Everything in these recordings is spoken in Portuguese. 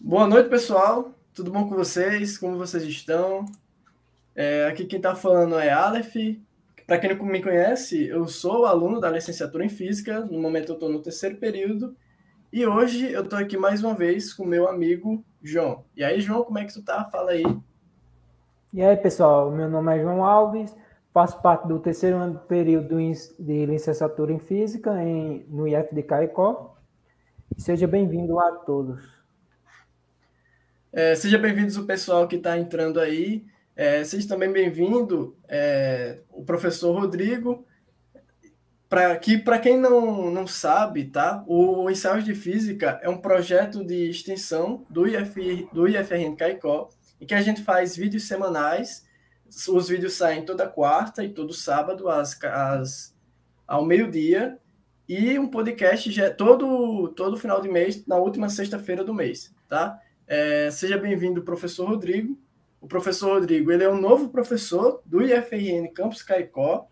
Boa noite, pessoal. Tudo bom com vocês? Como vocês estão? É, aqui quem está falando é Aleph. Para quem não me conhece, eu sou aluno da licenciatura em Física. No momento eu estou no terceiro período. E hoje eu estou aqui mais uma vez com meu amigo João. E aí, João, como é que tu tá? Fala aí. E aí, pessoal, meu nome é João Alves, faço parte do terceiro ano período de licenciatura em Física em, no IF de Caicó. Seja bem-vindo a todos. É, seja bem-vindos o pessoal que está entrando aí. É, seja também bem-vindo é, o professor Rodrigo. Para que para quem não, não sabe, tá? O Ensaios de Física é um projeto de extensão do IF, do IFRN Caicó, em que a gente faz vídeos semanais. Os vídeos saem toda quarta e todo sábado às, às ao meio-dia e um podcast já todo todo final de mês na última sexta-feira do mês, tá? É, seja bem-vindo, professor Rodrigo. O professor Rodrigo, ele é um novo professor do IFRN Campus Caicó.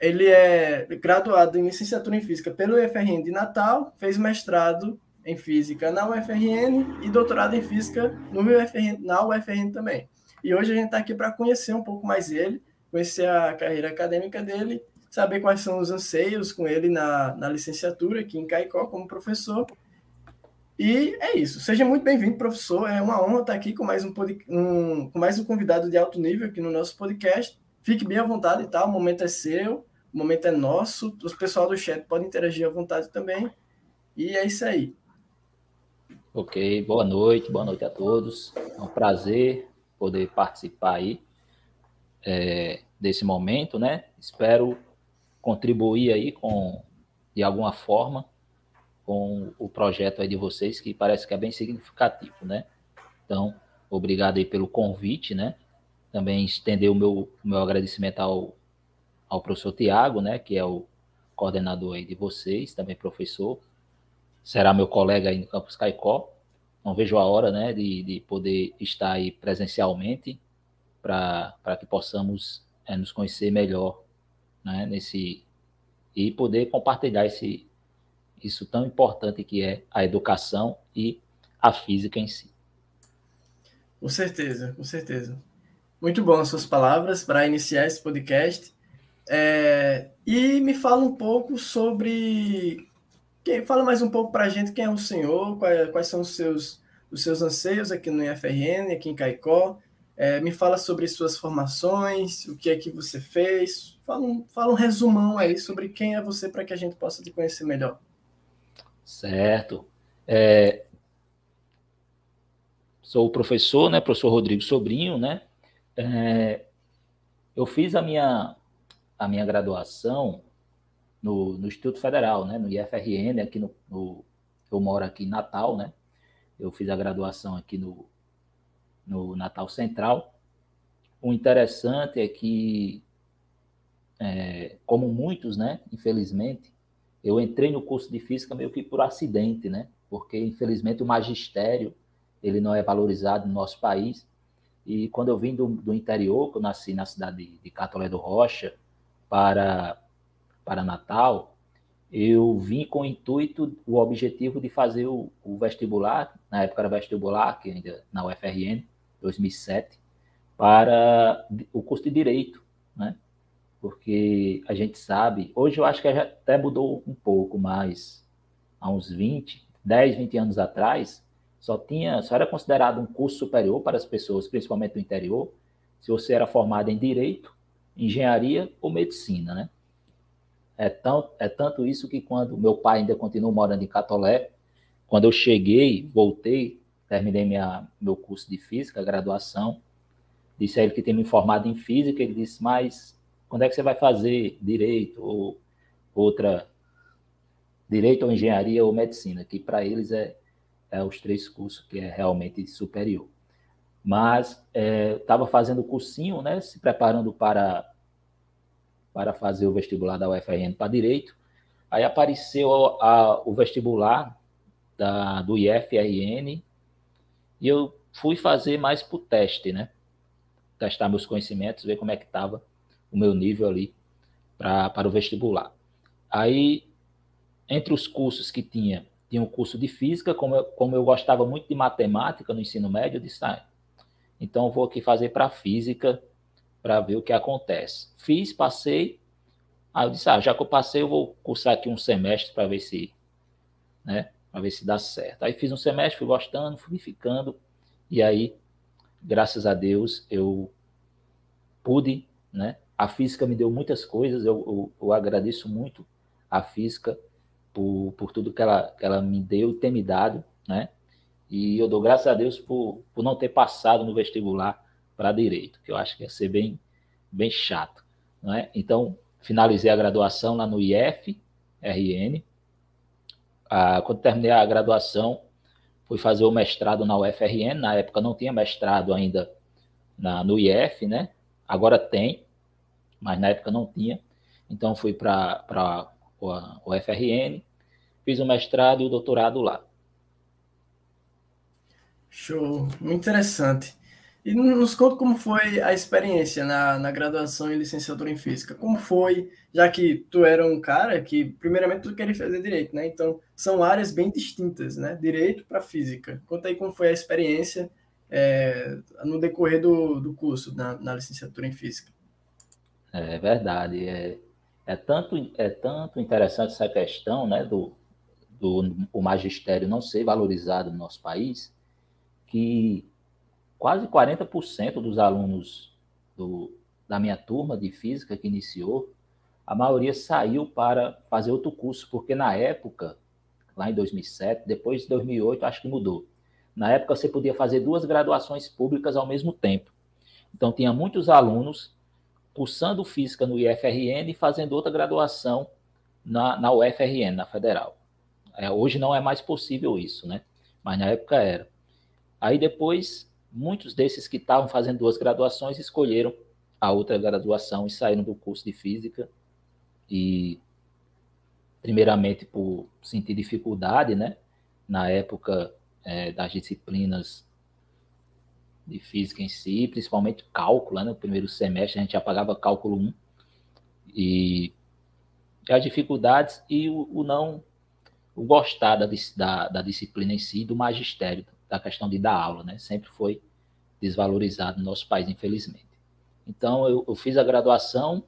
Ele é graduado em licenciatura em física pelo IFRN de Natal, fez mestrado em física na UFRN e doutorado em física no UFRN, na UFRN também. E hoje a gente está aqui para conhecer um pouco mais ele, conhecer a carreira acadêmica dele, saber quais são os anseios com ele na, na licenciatura aqui em Caicó como professor e é isso. Seja muito bem-vindo, professor. É uma honra estar aqui com mais um, um, com mais um convidado de alto nível aqui no nosso podcast. Fique bem à vontade, tá? O momento é seu, o momento é nosso. O pessoal do chat pode interagir à vontade também. E é isso aí. Ok, boa noite, boa noite a todos. É um prazer poder participar aí é, desse momento, né? Espero contribuir aí com de alguma forma com o projeto aí de vocês, que parece que é bem significativo, né? Então, obrigado aí pelo convite, né? Também estender o meu, meu agradecimento ao, ao professor Tiago, né? Que é o coordenador aí de vocês, também professor. Será meu colega aí no Campus Caicó. Não vejo a hora, né? De, de poder estar aí presencialmente para que possamos é, nos conhecer melhor, né? Nesse, e poder compartilhar esse, isso tão importante que é a educação e a física em si. Com certeza, com certeza. Muito bom as suas palavras para iniciar esse podcast. É, e me fala um pouco sobre. Quem, fala mais um pouco para a gente quem é o senhor, quais, quais, são os seus, os seus anseios aqui no IFRN, aqui em Caicó. É, me fala sobre suas formações, o que é que você fez. Fala um, fala um resumão aí sobre quem é você para que a gente possa te conhecer melhor. Certo. É, sou o professor, né, professor Rodrigo Sobrinho, né? É, eu fiz a minha, a minha graduação no, no Instituto Federal, né, no IFRN, aqui no, no, eu moro aqui em Natal, né? Eu fiz a graduação aqui no, no Natal Central. O interessante é que, é, como muitos, né, infelizmente, eu entrei no curso de física meio que por acidente, né? Porque infelizmente o magistério ele não é valorizado no nosso país. E quando eu vim do, do interior, que eu nasci na cidade de Catolé do Rocha, para, para Natal, eu vim com o intuito, o objetivo de fazer o, o, vestibular, na época era vestibular, que ainda na UFRN, 2007, para o curso de Direito, né? Porque a gente sabe, hoje eu acho que até mudou um pouco, mas há uns 20, 10, 20 anos atrás, só tinha, só era considerado um curso superior para as pessoas, principalmente do interior, se você era formado em direito, engenharia ou medicina, né? É, tão, é tanto isso que quando meu pai ainda continuou morando em Catolé, quando eu cheguei, voltei, terminei minha, meu curso de física, graduação, disse a ele que tinha me formado em física, ele disse, mas quando é que você vai fazer direito ou outra direito ou engenharia ou medicina, que para eles é, é os três cursos que é realmente superior. Mas estava é, fazendo cursinho, né, se preparando para para fazer o vestibular da UFRN para direito. Aí apareceu a, a, o vestibular da, do IFRN e eu fui fazer mais para o teste, né? Testar meus conhecimentos, ver como é que estava o meu nível ali pra, para o vestibular. Aí, entre os cursos que tinha tinha um curso de física, como eu, como eu gostava muito de matemática no ensino médio, eu disse, ah, então vou aqui fazer para física para ver o que acontece. Fiz, passei, aí eu disse, ah, já que eu passei, eu vou cursar aqui um semestre para ver se, né, para ver se dá certo. Aí fiz um semestre, fui gostando, fui ficando, e aí, graças a Deus, eu pude, né, a física me deu muitas coisas, eu, eu, eu agradeço muito a física, por, por tudo que ela, que ela me deu e tem me dado, né? E eu dou graças a Deus por, por não ter passado no vestibular para direito, que eu acho que ia ser bem, bem chato, não é? Então, finalizei a graduação lá no IF, RN. Ah, quando terminei a graduação, fui fazer o mestrado na UFRN. Na época não tinha mestrado ainda na, no IF, né? Agora tem, mas na época não tinha. Então fui para o UFRN, fiz o mestrado e o doutorado lá. Show, muito interessante. E nos conta como foi a experiência na, na graduação em licenciatura em física. Como foi, já que tu era um cara que, primeiramente, tu queria fazer direito, né? Então, são áreas bem distintas, né? Direito para física. Conta aí como foi a experiência é, no decorrer do, do curso na, na licenciatura em física. É verdade. É, é, tanto, é tanto interessante essa questão né, do, do o magistério não ser valorizado no nosso país, que quase 40% dos alunos do, da minha turma de física que iniciou, a maioria saiu para fazer outro curso, porque na época, lá em 2007, depois de 2008, acho que mudou. Na época você podia fazer duas graduações públicas ao mesmo tempo. Então tinha muitos alunos cursando física no IFRN e fazendo outra graduação na, na UFRN, na Federal. É, hoje não é mais possível isso, né? Mas na época era. Aí depois, muitos desses que estavam fazendo duas graduações escolheram a outra graduação e saíram do curso de física. E, primeiramente, por sentir dificuldade, né? Na época é, das disciplinas de física em si, principalmente cálculo, né? no primeiro semestre a gente já pagava cálculo 1, e as dificuldades e o, o não o gostar da, da, da, disciplina em si, do magistério, da questão de dar aula, né? Sempre foi desvalorizado no nosso país, infelizmente. Então, eu, eu fiz a graduação,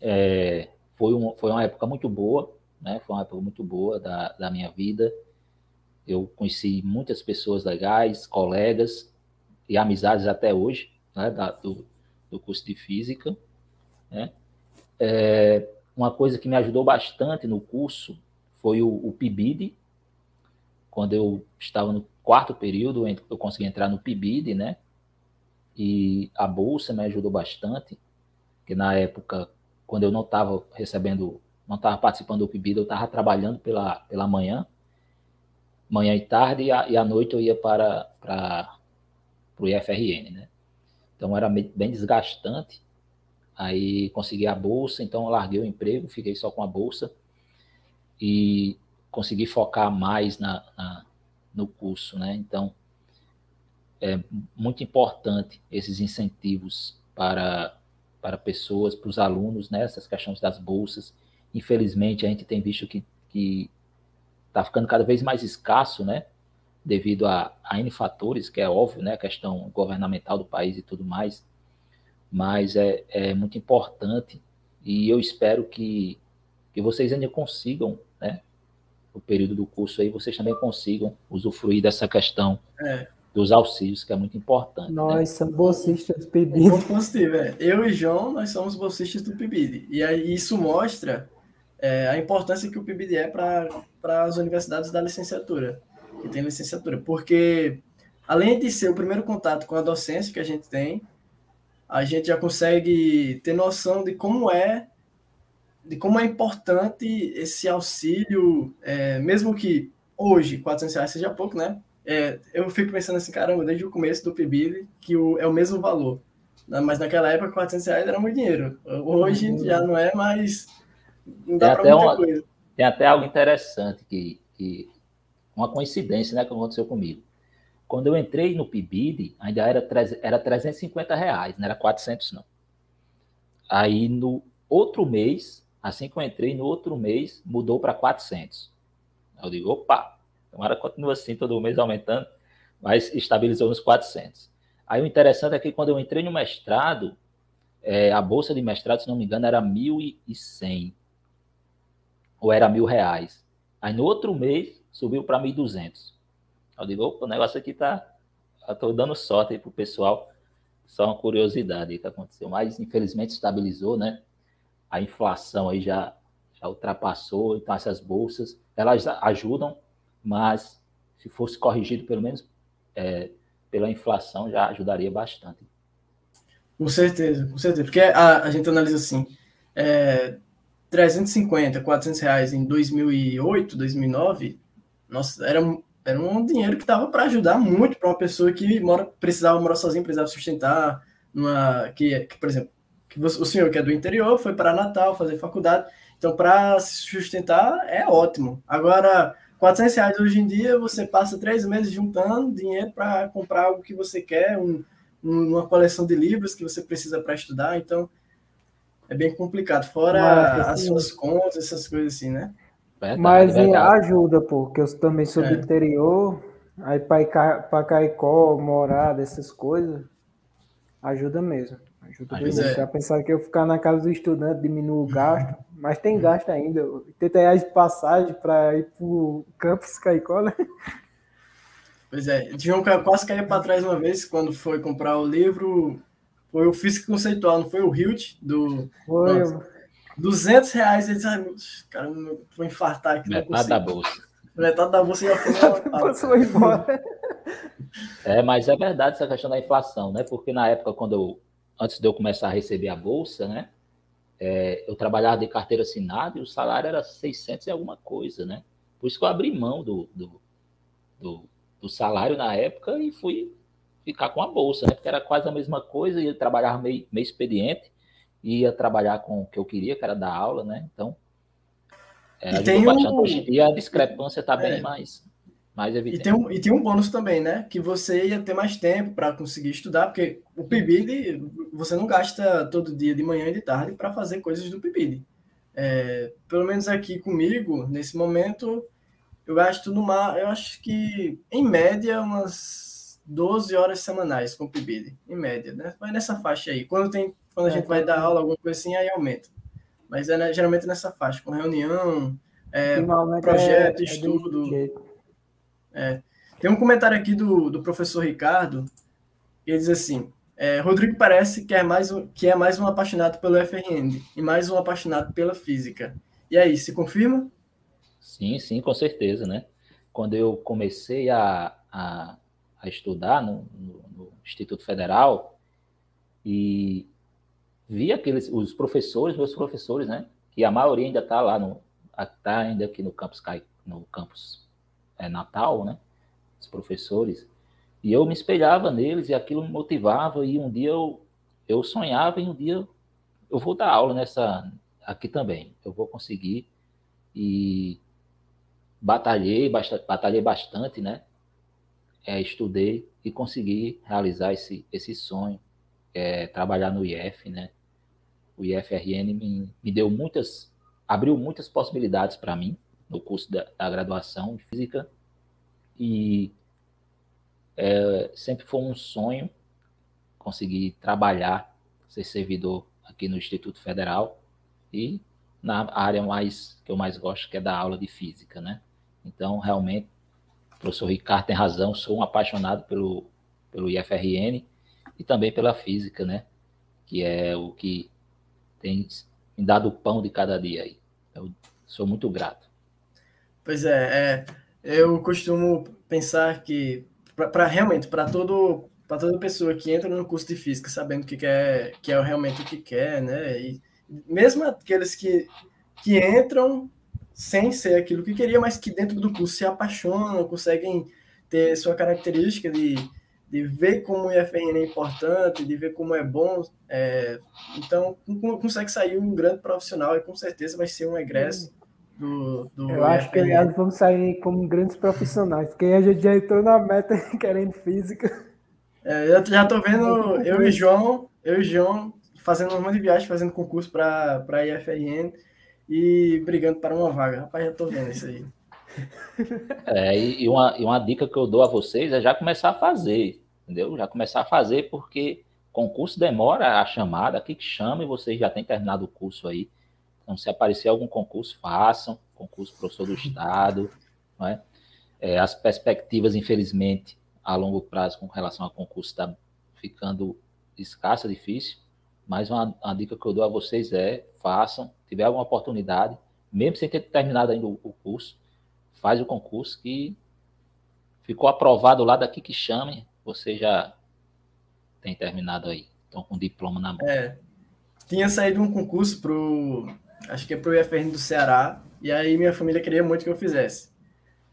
é, foi, um, foi uma época muito boa, né? Foi uma época muito boa da, da minha vida. Eu conheci muitas pessoas legais, colegas, e amizades até hoje, né, da, do, do curso de física. Né? É, uma coisa que me ajudou bastante no curso foi o, o PIBID. Quando eu estava no quarto período, eu consegui entrar no PIBID, né? E a bolsa me ajudou bastante, que na época, quando eu não estava recebendo, não estava participando do PIBID, eu estava trabalhando pela, pela manhã, manhã e tarde, e à, noite eu ia para, para para o IFRN, né? Então era bem desgastante. Aí consegui a bolsa, então larguei o emprego, fiquei só com a bolsa e consegui focar mais na, na no curso, né? Então é muito importante esses incentivos para para pessoas, para os alunos, né? Essas questões das bolsas. Infelizmente a gente tem visto que que está ficando cada vez mais escasso, né? Devido a, a N fatores, que é óbvio, né, a questão governamental do país e tudo mais, mas é, é muito importante e eu espero que, que vocês ainda consigam, né, o período do curso aí, vocês também consigam usufruir dessa questão é. dos auxílios, que é muito importante. Né? Nós né? somos bolsistas do PIBID. É positivo, é. Eu e João, nós somos bolsistas do PIBID. E aí isso mostra é, a importância que o PIBID é para as universidades da licenciatura que tem licenciatura, porque além de ser o primeiro contato com a docência que a gente tem, a gente já consegue ter noção de como é de como é importante esse auxílio, é, mesmo que hoje 400 reais seja pouco, né? É, eu fico pensando assim, caramba, desde o começo do PIBID, que o, é o mesmo valor. Mas naquela época, 400 reais era muito dinheiro. Hoje uhum. já não é mais. Não dá para muita uma, coisa. Tem até algo interessante que, que uma coincidência, né, que aconteceu comigo. Quando eu entrei no PIBID, ainda era, era 350 reais, não era 400 não. Aí no outro mês, assim que eu entrei, no outro mês mudou para 400. Eu digo, opa, tomara continua assim, todo mês aumentando, mas estabilizou nos 400. Aí o interessante é que quando eu entrei no mestrado, é, a bolsa de mestrado, se não me engano, era 1.100 ou era mil reais. Aí no outro mês subiu para 1.200. Eu digo, opa, o negócio aqui tá, estou dando sorte aí pro pessoal. Só uma curiosidade que aconteceu, mas infelizmente estabilizou, né? A inflação aí já, já ultrapassou, então essas bolsas, elas ajudam, mas se fosse corrigido pelo menos é, pela inflação, já ajudaria bastante. Com certeza, com certeza, porque a, a gente analisa assim, é, 350, 400 reais em 2008, 2009, nossa, era, era um dinheiro que dava para ajudar muito para uma pessoa que mora, precisava morar sozinha, precisava sustentar, numa, que, que por exemplo, que você, o senhor que é do interior foi para Natal fazer faculdade, então para se sustentar é ótimo. Agora, 400 reais hoje em dia, você passa três meses juntando dinheiro para comprar algo que você quer, um, uma coleção de livros que você precisa para estudar, então é bem complicado. Fora as suas contas, essas coisas assim, né? Verdade, Mas verdade. ajuda, pô, porque eu também sou é. do interior, aí para Caicó, morada, essas coisas, ajuda mesmo. Ajuda mesmo. É. Já pensar que eu ficar na casa do estudante diminui o gasto, mas tem gasto ainda. 80 reais de passagem para ir para o campus Caicó, né? Pois é, João quase caiu para trás uma vez quando foi comprar o livro foi o Físico Conceitual, não foi o Hilt do. Foi. Nossa, 200 reais. Ele disse, cara, eu vou infartar aqui. Metade da bolsa. Metade da bolsa já foi. foi embora. É, mas é verdade essa questão da inflação, né? Porque na época, quando eu, antes de eu começar a receber a bolsa, né? É, eu trabalhava de carteira assinada e o salário era 600 e alguma coisa, né? Por isso que eu abri mão do, do, do, do salário na época e fui ficar com a bolsa, né? Porque era quase a mesma coisa, ia trabalhar meio, meio expediente, ia trabalhar com o que eu queria, que era dar aula, né? Então, é, e tem um... hoje em dia a discrepância está bem é. mais, mais evidente. E tem, um, e tem um bônus também, né? Que você ia ter mais tempo para conseguir estudar, porque o PIBID você não gasta todo dia de manhã e de tarde para fazer coisas do PIBID. É, pelo menos aqui comigo, nesse momento, eu gasto no mar, eu acho que em média umas 12 horas semanais com o PIBID, em média, né? Vai nessa faixa aí. Quando, tem, quando a é, gente vai dar aula, alguma coisa assim, aí aumenta. Mas é né, geralmente nessa faixa, com reunião, é, projeto, é, é estudo. É, Tem um comentário aqui do, do professor Ricardo, ele diz assim: é, Rodrigo parece que é, mais um, que é mais um apaixonado pelo FRN e mais um apaixonado pela física. E aí, se confirma? Sim, sim, com certeza, né? Quando eu comecei a, a a estudar no, no, no Instituto Federal e vi aqueles os professores, meus professores, né? Que a maioria ainda está lá no está ainda aqui no campus no campus é, Natal, né? Os professores e eu me espelhava neles e aquilo me motivava e um dia eu eu sonhava e um dia eu vou dar aula nessa aqui também. Eu vou conseguir e batalhei, batalhei bastante, né? é, estudei e consegui realizar esse, esse sonho, é, trabalhar no IF, né? O IFRN me, me deu muitas, abriu muitas possibilidades para mim no curso da, da, graduação de física e é, sempre foi um sonho conseguir trabalhar, ser servidor aqui no Instituto Federal e na área mais que eu mais gosto, que é da aula de física, né? Então, realmente, professor Ricardo tem razão, sou um apaixonado pelo, pelo IFRN e também pela física, né? Que é o que tem me dado o pão de cada dia aí. Eu sou muito grato. Pois é, é eu costumo pensar que para realmente para todo para toda pessoa que entra no curso de física sabendo que quer que é realmente o que quer, né? E mesmo aqueles que que entram sem ser aquilo que queria, mas que dentro do curso se apaixonam, conseguem ter sua característica de, de ver como o IFRN é importante, de ver como é bom. É, então, consegue sair um grande profissional e com certeza vai ser um egresso do, do Eu acho que aliás vamos sair como grandes profissionais, porque a gente já entrou na meta querendo física. É, eu já estou vendo eu e João, eu e João fazendo uma de viagem, fazendo concurso para a IFRN e brigando para uma vaga. Rapaz, já tô vendo isso aí. É, e, uma, e uma dica que eu dou a vocês é já começar a fazer, entendeu? Já começar a fazer, porque concurso demora a chamada, aqui que chama e vocês já têm terminado o curso aí. Então, se aparecer algum concurso, façam. Concurso professor do Estado, não é? é as perspectivas, infelizmente, a longo prazo com relação ao concurso está ficando escassa, difícil. Mas uma, uma, dica que eu dou a vocês é: façam, tiver alguma oportunidade, mesmo sem ter terminado ainda o, o curso, faz o concurso que ficou aprovado lá daqui que chame, você já tem terminado aí. Estão com diploma na mão. É. Tinha saído um concurso pro. Acho que é pro IFRN do Ceará. E aí minha família queria muito que eu fizesse.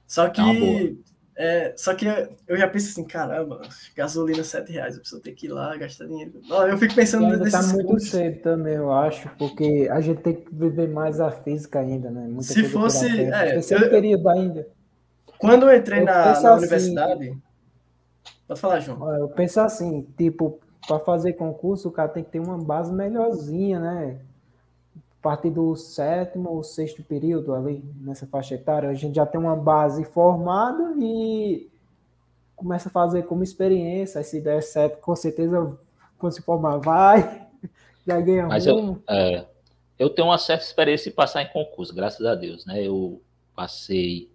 Só que é, só que eu já penso assim, caramba, gasolina 7 reais, eu preciso ter que ir lá gastar dinheiro. Eu fico pensando ainda tá muito cursos. cedo também, eu acho, porque a gente tem que viver mais a física ainda, né? Muita Se fosse. É, eu, período ainda. Quando eu entrei eu na, na assim, universidade. Pode falar, João. Eu penso assim, tipo, para fazer concurso, o cara tem que ter uma base melhorzinha, né? a partir do sétimo ou sexto período ali, nessa faixa etária, a gente já tem uma base formada e começa a fazer como experiência, se der certo, com certeza, quando se formar, vai, já ganha Mas eu, é, eu tenho uma certa experiência em passar em concurso, graças a Deus, né? Eu passei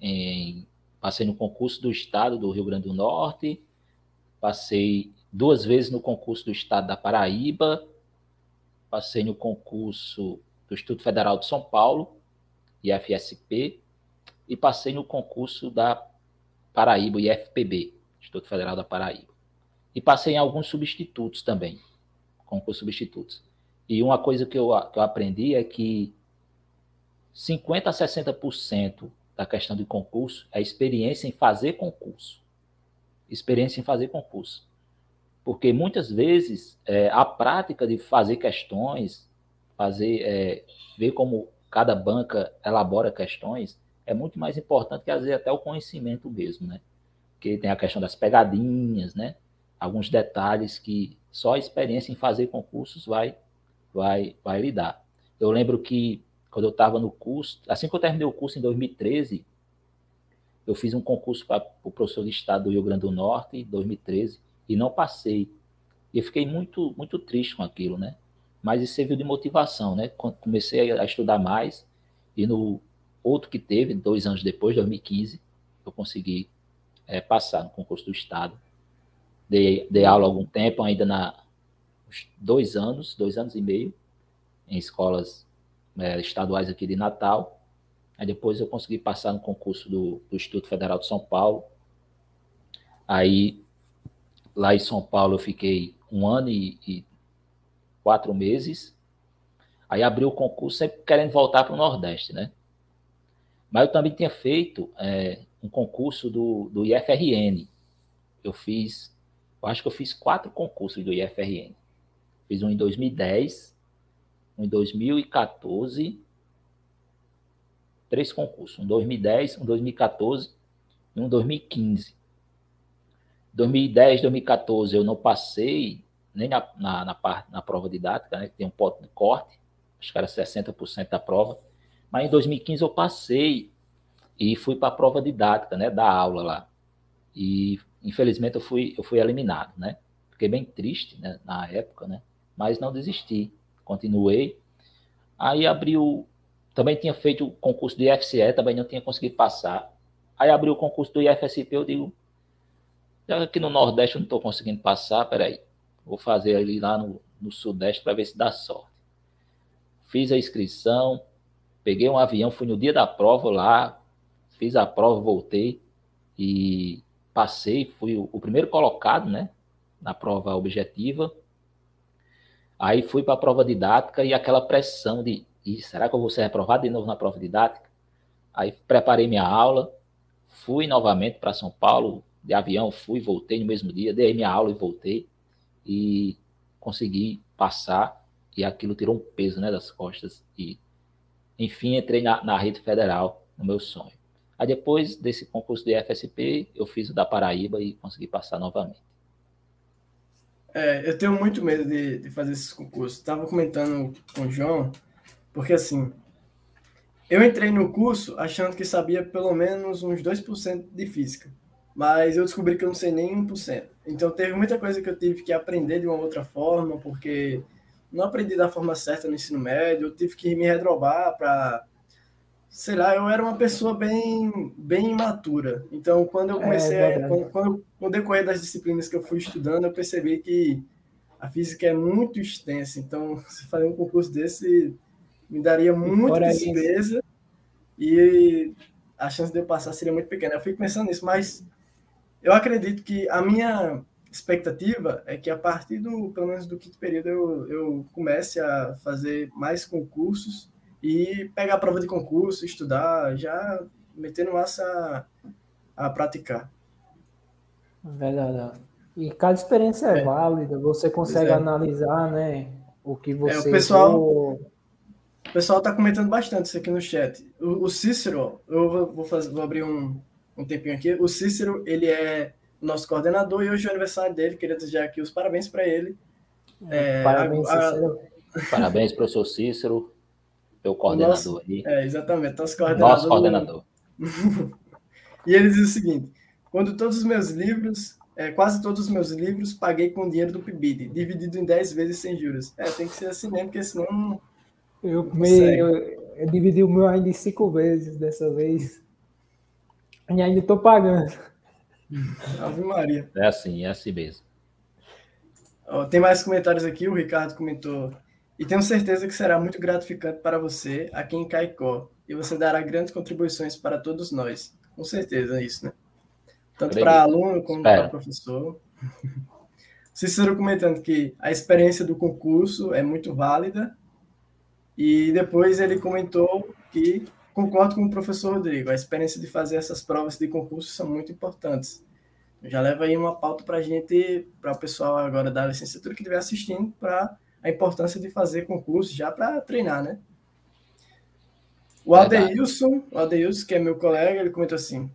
em passei no concurso do estado do Rio Grande do Norte, passei duas vezes no concurso do estado da Paraíba, passei no concurso do Instituto Federal de São Paulo, IFSP, e passei no concurso da Paraíba, IFPB, Instituto Federal da Paraíba. E passei em alguns substitutos também, concursos substitutos. E uma coisa que eu, que eu aprendi é que 50% a 60% da questão de concurso é experiência em fazer concurso. Experiência em fazer concurso porque muitas vezes é, a prática de fazer questões, fazer, é, ver como cada banca elabora questões, é muito mais importante que às vezes até o conhecimento mesmo, né? Porque tem a questão das pegadinhas, né? Alguns detalhes que só a experiência em fazer concursos vai, vai, vai lhe dar. Eu lembro que quando eu estava no curso, assim que eu terminei o curso em 2013, eu fiz um concurso para o professor de Estado do Rio Grande do Norte, em 2013, e não passei. E fiquei muito, muito triste com aquilo, né? Mas isso serviu de motivação, né? Comecei a estudar mais e no outro que teve, dois anos depois, 2015, eu consegui é, passar no concurso do Estado. Dei, dei aula algum tempo, ainda na dois anos, dois anos e meio, em escolas é, estaduais aqui de Natal. Aí depois eu consegui passar no concurso do, do Instituto Federal de São Paulo. Aí Lá em São Paulo eu fiquei um ano e, e quatro meses. Aí abri o concurso sempre querendo voltar para o Nordeste, né? Mas eu também tinha feito é, um concurso do, do IFRN. Eu fiz, eu acho que eu fiz quatro concursos do IFRN. Fiz um em 2010, um em 2014, três concursos, um em 2010, um em 2014 e um em 2015. 2010, 2014 eu não passei nem na, na, na, parte, na prova didática, né, que tem um ponto de corte, acho que era 60% da prova, mas em 2015 eu passei e fui para a prova didática, né, da aula lá. E infelizmente eu fui, eu fui eliminado, né? Fiquei bem triste né, na época, né? Mas não desisti, continuei. Aí abriu, também tinha feito o concurso do IFCE, também não tinha conseguido passar. Aí abriu o concurso do IFSP, eu digo, já aqui no Nordeste eu não estou conseguindo passar, peraí. Vou fazer ali lá no, no Sudeste para ver se dá sorte. Fiz a inscrição, peguei um avião, fui no dia da prova lá, fiz a prova, voltei e passei, fui o, o primeiro colocado, né? Na prova objetiva. Aí fui para a prova didática e aquela pressão de, será que eu vou ser reprovado de novo na prova didática? Aí preparei minha aula, fui novamente para São Paulo, de avião, fui, voltei no mesmo dia, dei minha aula e voltei e consegui passar e aquilo tirou um peso né, das costas e enfim entrei na, na rede federal no meu sonho. Aí depois desse concurso de FSP, eu fiz o da Paraíba e consegui passar novamente. É, eu tenho muito medo de, de fazer esses concursos. Estava comentando com o João, porque assim, eu entrei no curso achando que sabia pelo menos uns 2% de física, mas eu descobri que eu não sei nem 1%. Então teve muita coisa que eu tive que aprender de uma outra forma, porque não aprendi da forma certa no ensino médio, eu tive que me redrobar para sei lá, eu era uma pessoa bem bem imatura. Então, quando eu é comecei é a, quando, quando no decorrer das disciplinas que eu fui estudando, eu percebi que a física é muito extensa. Então, se fazer um concurso desse me daria muita despesa e a chance de eu passar seria muito pequena. Eu fui pensando nisso, mas eu acredito que a minha expectativa é que a partir do, pelo menos do quinto período, eu, eu comece a fazer mais concursos e pegar a prova de concurso, estudar, já metendo massa a, a praticar. Verdade. E cada experiência é, é. válida, você consegue é. analisar, né, o que você... É, o pessoal... O pessoal está comentando bastante isso aqui no chat. O, o Cícero, eu vou, fazer, vou abrir um, um tempinho aqui. O Cícero, ele é nosso coordenador e hoje é o aniversário dele. Queria desejar aqui os parabéns para ele. É, parabéns, a, Cícero. Parabéns, professor Cícero, meu coordenador nosso, aí. É, exatamente, nosso coordenador. Nosso coordenador. e ele diz o seguinte: quando todos os meus livros, é, quase todos os meus livros, paguei com dinheiro do PIBID, dividido em 10 vezes sem juros. É, tem que ser assim mesmo, porque senão eu, me, eu, eu, dividi o meu ainda em cinco vezes dessa vez. E ainda estou pagando. Ave Maria. É assim, é assim mesmo. Ó, tem mais comentários aqui. O Ricardo comentou. E tenho certeza que será muito gratificante para você aqui em Caicó. E você dará grandes contribuições para todos nós. Com certeza, é isso, né? Tanto para aluno como para professor. Cícero comentando que a experiência do concurso é muito válida e depois ele comentou que concordo com o professor Rodrigo, a experiência de fazer essas provas de concurso são muito importantes. Já leva aí uma pauta para a gente, para o pessoal agora da licenciatura que estiver assistindo, para a importância de fazer concurso já para treinar, né? O Adeilson, o Adeilson, que é meu colega, ele comentou assim: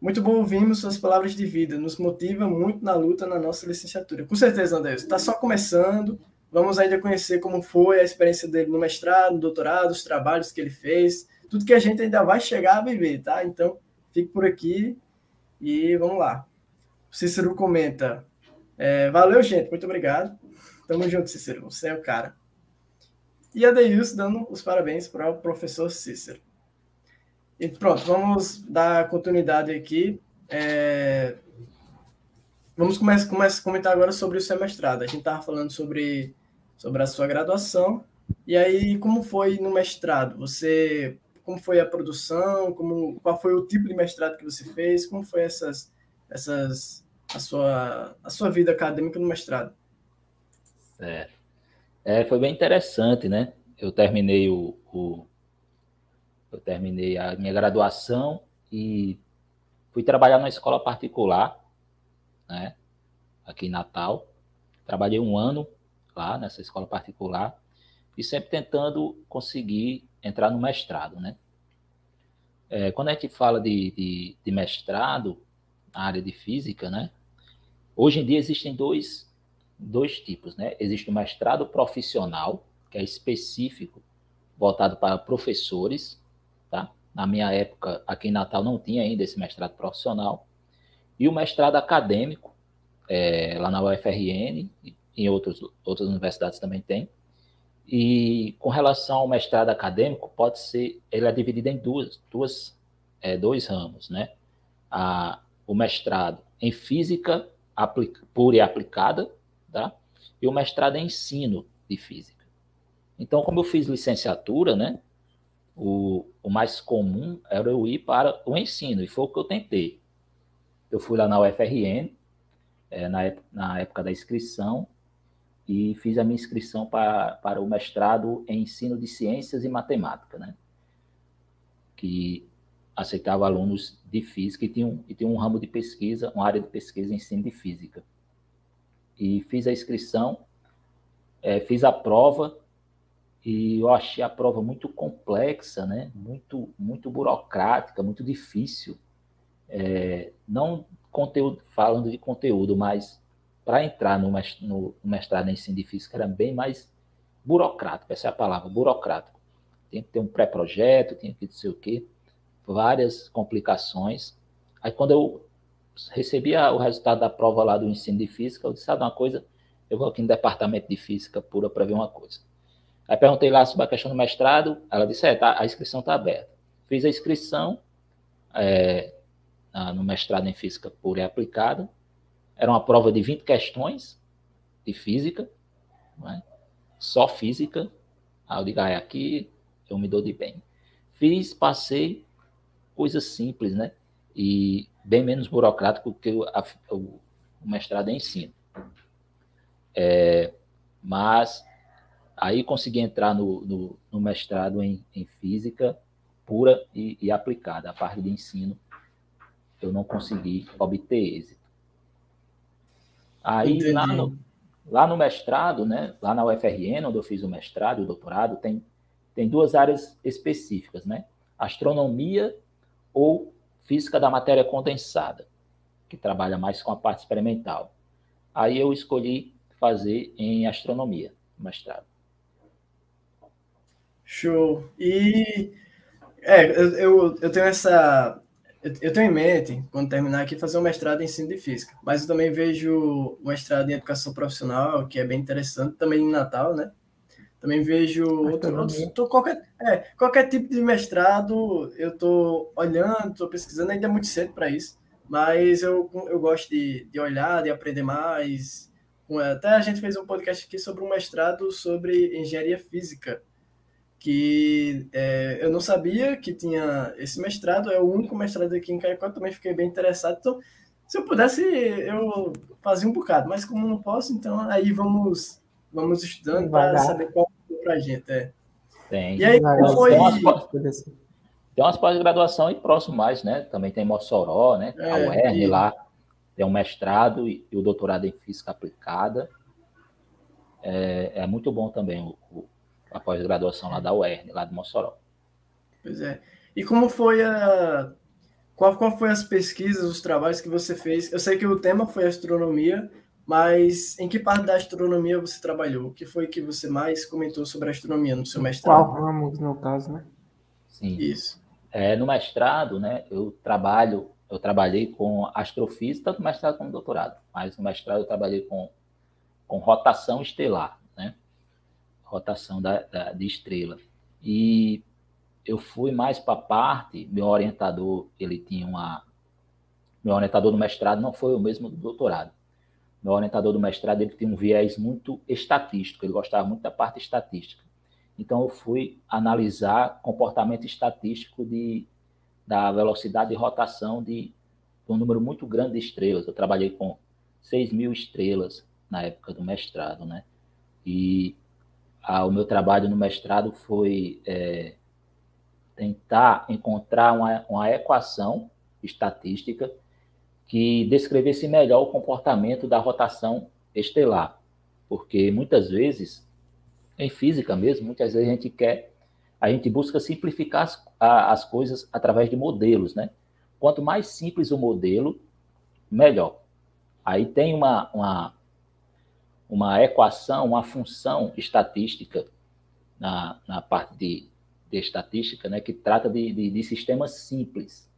muito bom ouvirmos suas palavras de vida, nos motiva muito na luta na nossa licenciatura. Com certeza, Adeilson, está só começando, Vamos ainda conhecer como foi a experiência dele no mestrado, no doutorado, os trabalhos que ele fez, tudo que a gente ainda vai chegar a viver, tá? Então, fique por aqui e vamos lá. O Cícero comenta: é, Valeu, gente, muito obrigado. Tamo junto, Cícero, você é o cara. E a Deilson dando os parabéns para o professor Cícero. E pronto, vamos dar continuidade aqui. É, Vamos começar, a comentar agora sobre o semestrado. A gente estava falando sobre, sobre a sua graduação. E aí, como foi no mestrado? Você, como foi a produção? Como, qual foi o tipo de mestrado que você fez? Como foi essas, essas, a sua, a sua vida acadêmica no mestrado? É, é foi bem interessante, né? Eu terminei o, o eu terminei a minha graduação e fui trabalhar numa escola particular né? Aqui em Natal. Trabalhei um ano lá nessa escola particular e sempre tentando conseguir entrar no mestrado, né? É, quando a gente fala de, de, de, mestrado na área de física, né? Hoje em dia existem dois, dois tipos, né? Existe o mestrado profissional, que é específico, voltado para professores, tá? Na minha época, aqui em Natal não tinha ainda esse mestrado profissional e o mestrado acadêmico, é, lá na UFRN, em outros, outras universidades também tem. E com relação ao mestrado acadêmico, pode ser, ele é dividido em duas, duas é, dois ramos, né? A, o mestrado em física pura e aplicada, tá? E o mestrado em ensino de física. Então, como eu fiz licenciatura, né? O, o mais comum era eu ir para o ensino, e foi o que eu tentei eu fui lá na UFRN, é, na, na época da inscrição, e fiz a minha inscrição para, para o mestrado em ensino de ciências e matemática, né? Que aceitava alunos de física e tinha, um, e tinha um ramo de pesquisa, uma área de pesquisa em ensino de física. E fiz a inscrição, é, fiz a prova, e eu achei a prova muito complexa, né? Muito, muito burocrática, muito difícil é, não conteúdo, falando de conteúdo, mas para entrar no, no mestrado em ensino de física era bem mais burocrático, essa é a palavra, burocrático. tinha que ter um pré-projeto, tinha que não sei o quê, várias complicações. Aí quando eu recebi o resultado da prova lá do ensino de física, eu disse, sabe uma coisa, eu vou aqui no departamento de física pura para ver uma coisa. Aí perguntei lá sobre a questão do mestrado, ela disse, é, tá, a inscrição está aberta. Fiz a inscrição é, no mestrado em física pura e aplicada. Era uma prova de 20 questões de física, é? só física. Aí eu digo, ah, é aqui eu me dou de bem. Fiz, passei, coisas simples, né? E bem menos burocrático que o, a, o mestrado em ensino. É, mas aí consegui entrar no, no, no mestrado em, em, física pura e, e, aplicada. A parte de ensino eu não consegui obter êxito. Aí lá no, lá no mestrado, né, lá na UFRN, onde eu fiz o mestrado e o doutorado, tem, tem duas áreas específicas, né? Astronomia ou física da matéria condensada, que trabalha mais com a parte experimental. Aí eu escolhi fazer em astronomia, mestrado. Show. E é, eu, eu tenho essa. Eu tenho em mente, quando terminar aqui, fazer um mestrado em ensino de física. Mas eu também vejo um mestrado em educação profissional, que é bem interessante, também em Natal, né? Também vejo outro, outro, qualquer, é, qualquer tipo de mestrado, eu estou olhando, estou pesquisando, ainda é muito cedo para isso, mas eu, eu gosto de, de olhar, de aprender mais. Até a gente fez um podcast aqui sobre um mestrado sobre engenharia física, que é, eu não sabia que tinha esse mestrado, é o único mestrado aqui em Caicó, também fiquei bem interessado. Então, se eu pudesse, eu fazia um bocado, mas como não posso, então aí vamos vamos estudando para saber qual para a gente. É. Tem. E aí, como foi... Tem umas, tem umas pós-graduação aí próximo mais, né? Também tem Mossoró, né? É, a UERN e... lá tem um mestrado e, e, o doutorado em física aplicada. É, é muito bom também o, o a pós-graduação lá da UERN, lá de Mossoró. Pois é. E como foi a qual, qual foi as pesquisas, os trabalhos que você fez? Eu sei que o tema foi astronomia, mas em que parte da astronomia você trabalhou? O que foi que você mais comentou sobre astronomia no seu mestrado? Qual ramos, no caso, né? Sim. Isso. É, no mestrado, né, eu trabalho, eu trabalhei com astrofísica, tanto mestrado como doutorado, mas no mestrado eu trabalhei com, com rotação estelar, né? Rotação da, da de estrela. E eu fui mais para a parte, meu orientador, ele tinha uma. Meu orientador do mestrado não foi o mesmo do doutorado meu orientador do mestrado ele tem um viés muito estatístico, ele gostava muito da parte estatística. Então eu fui analisar comportamento estatístico de, da velocidade de rotação de, de um número muito grande de estrelas. Eu trabalhei com 6 mil estrelas na época do mestrado, né? E a, o meu trabalho no mestrado foi é, tentar encontrar uma, uma equação estatística que descrevesse melhor o comportamento da rotação estelar. Porque muitas vezes, em física mesmo, muitas vezes a gente quer, a gente busca simplificar as, a, as coisas através de modelos, né? Quanto mais simples o modelo, melhor. Aí tem uma, uma, uma equação, uma função estatística na, na parte de, de estatística, né, que trata de, de, de sistemas simples,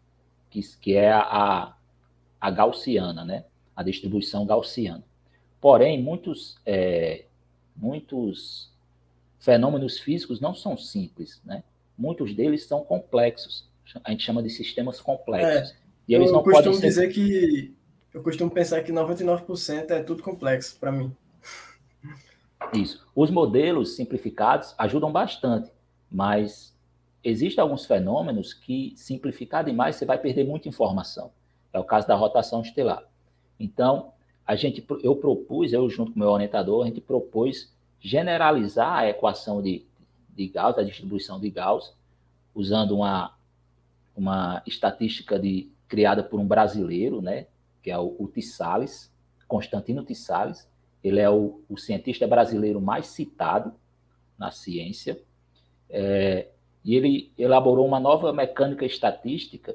que, que é a, a gaussiana, né? a distribuição gaussiana. Porém, muitos, é, muitos fenômenos físicos não são simples, né? Muitos deles são complexos. A gente chama de sistemas complexos. É, e eles eu não costumo podem ser... dizer que eu costumo pensar que 99% é tudo complexo para mim. Isso. Os modelos simplificados ajudam bastante, mas existem alguns fenômenos que simplificar demais você vai perder muita informação. É o caso da rotação estelar. Então, a gente, eu propus, eu junto com meu orientador, a gente propôs generalizar a equação de, de Gauss, a distribuição de Gauss, usando uma, uma estatística de, criada por um brasileiro, né, que é o, o Tissales, Constantino Tissales. Ele é o, o cientista brasileiro mais citado na ciência. É, e ele elaborou uma nova mecânica estatística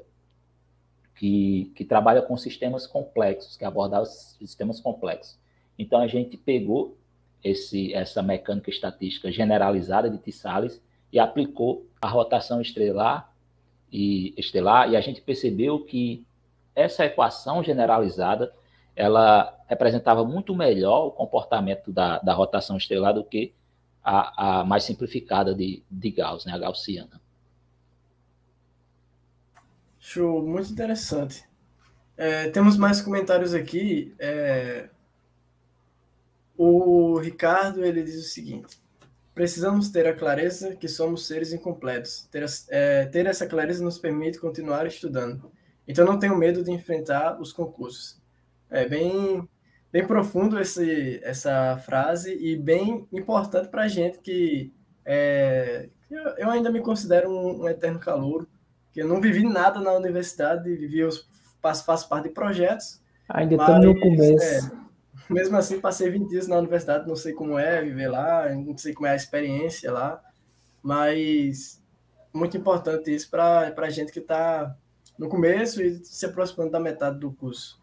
que, que trabalha com sistemas complexos, que aborda os sistemas complexos. Então, a gente pegou esse, essa mecânica estatística generalizada de Tissales e aplicou a rotação estelar e estelar e a gente percebeu que essa equação generalizada ela representava muito melhor o comportamento da, da rotação estelar do que a, a mais simplificada de, de Gauss, né, a gaussiana. Show, muito interessante. É, temos mais comentários aqui. É, o Ricardo ele diz o seguinte: precisamos ter a clareza que somos seres incompletos. Ter, é, ter essa clareza nos permite continuar estudando. Então não tenho medo de enfrentar os concursos. É bem, bem profundo esse, essa frase e bem importante para a gente que é, eu ainda me considero um, um eterno calouro, que eu não vivi nada na universidade, vivi os, faço, faço parte de projetos. Ainda estamos no começo. É, mesmo assim, passei 20 dias na universidade, não sei como é viver lá, não sei como é a experiência lá, mas muito importante isso para a gente que está no começo e se aproximando da metade do curso.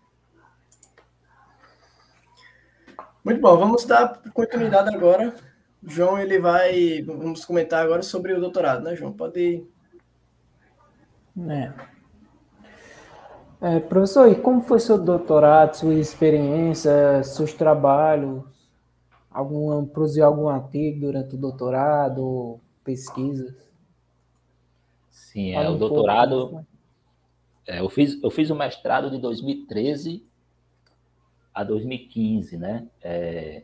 Muito bom, vamos dar continuidade agora. João, ele vai. Vamos comentar agora sobre o doutorado, né, João? Pode. É. É, professor, e como foi seu doutorado, sua experiência, seus trabalhos? Algum, produziu algum artigo durante o doutorado, pesquisas? Sim, é, o doutorado. Pouco, é, eu, fiz, eu fiz o mestrado de 2013 a 2015, né? É,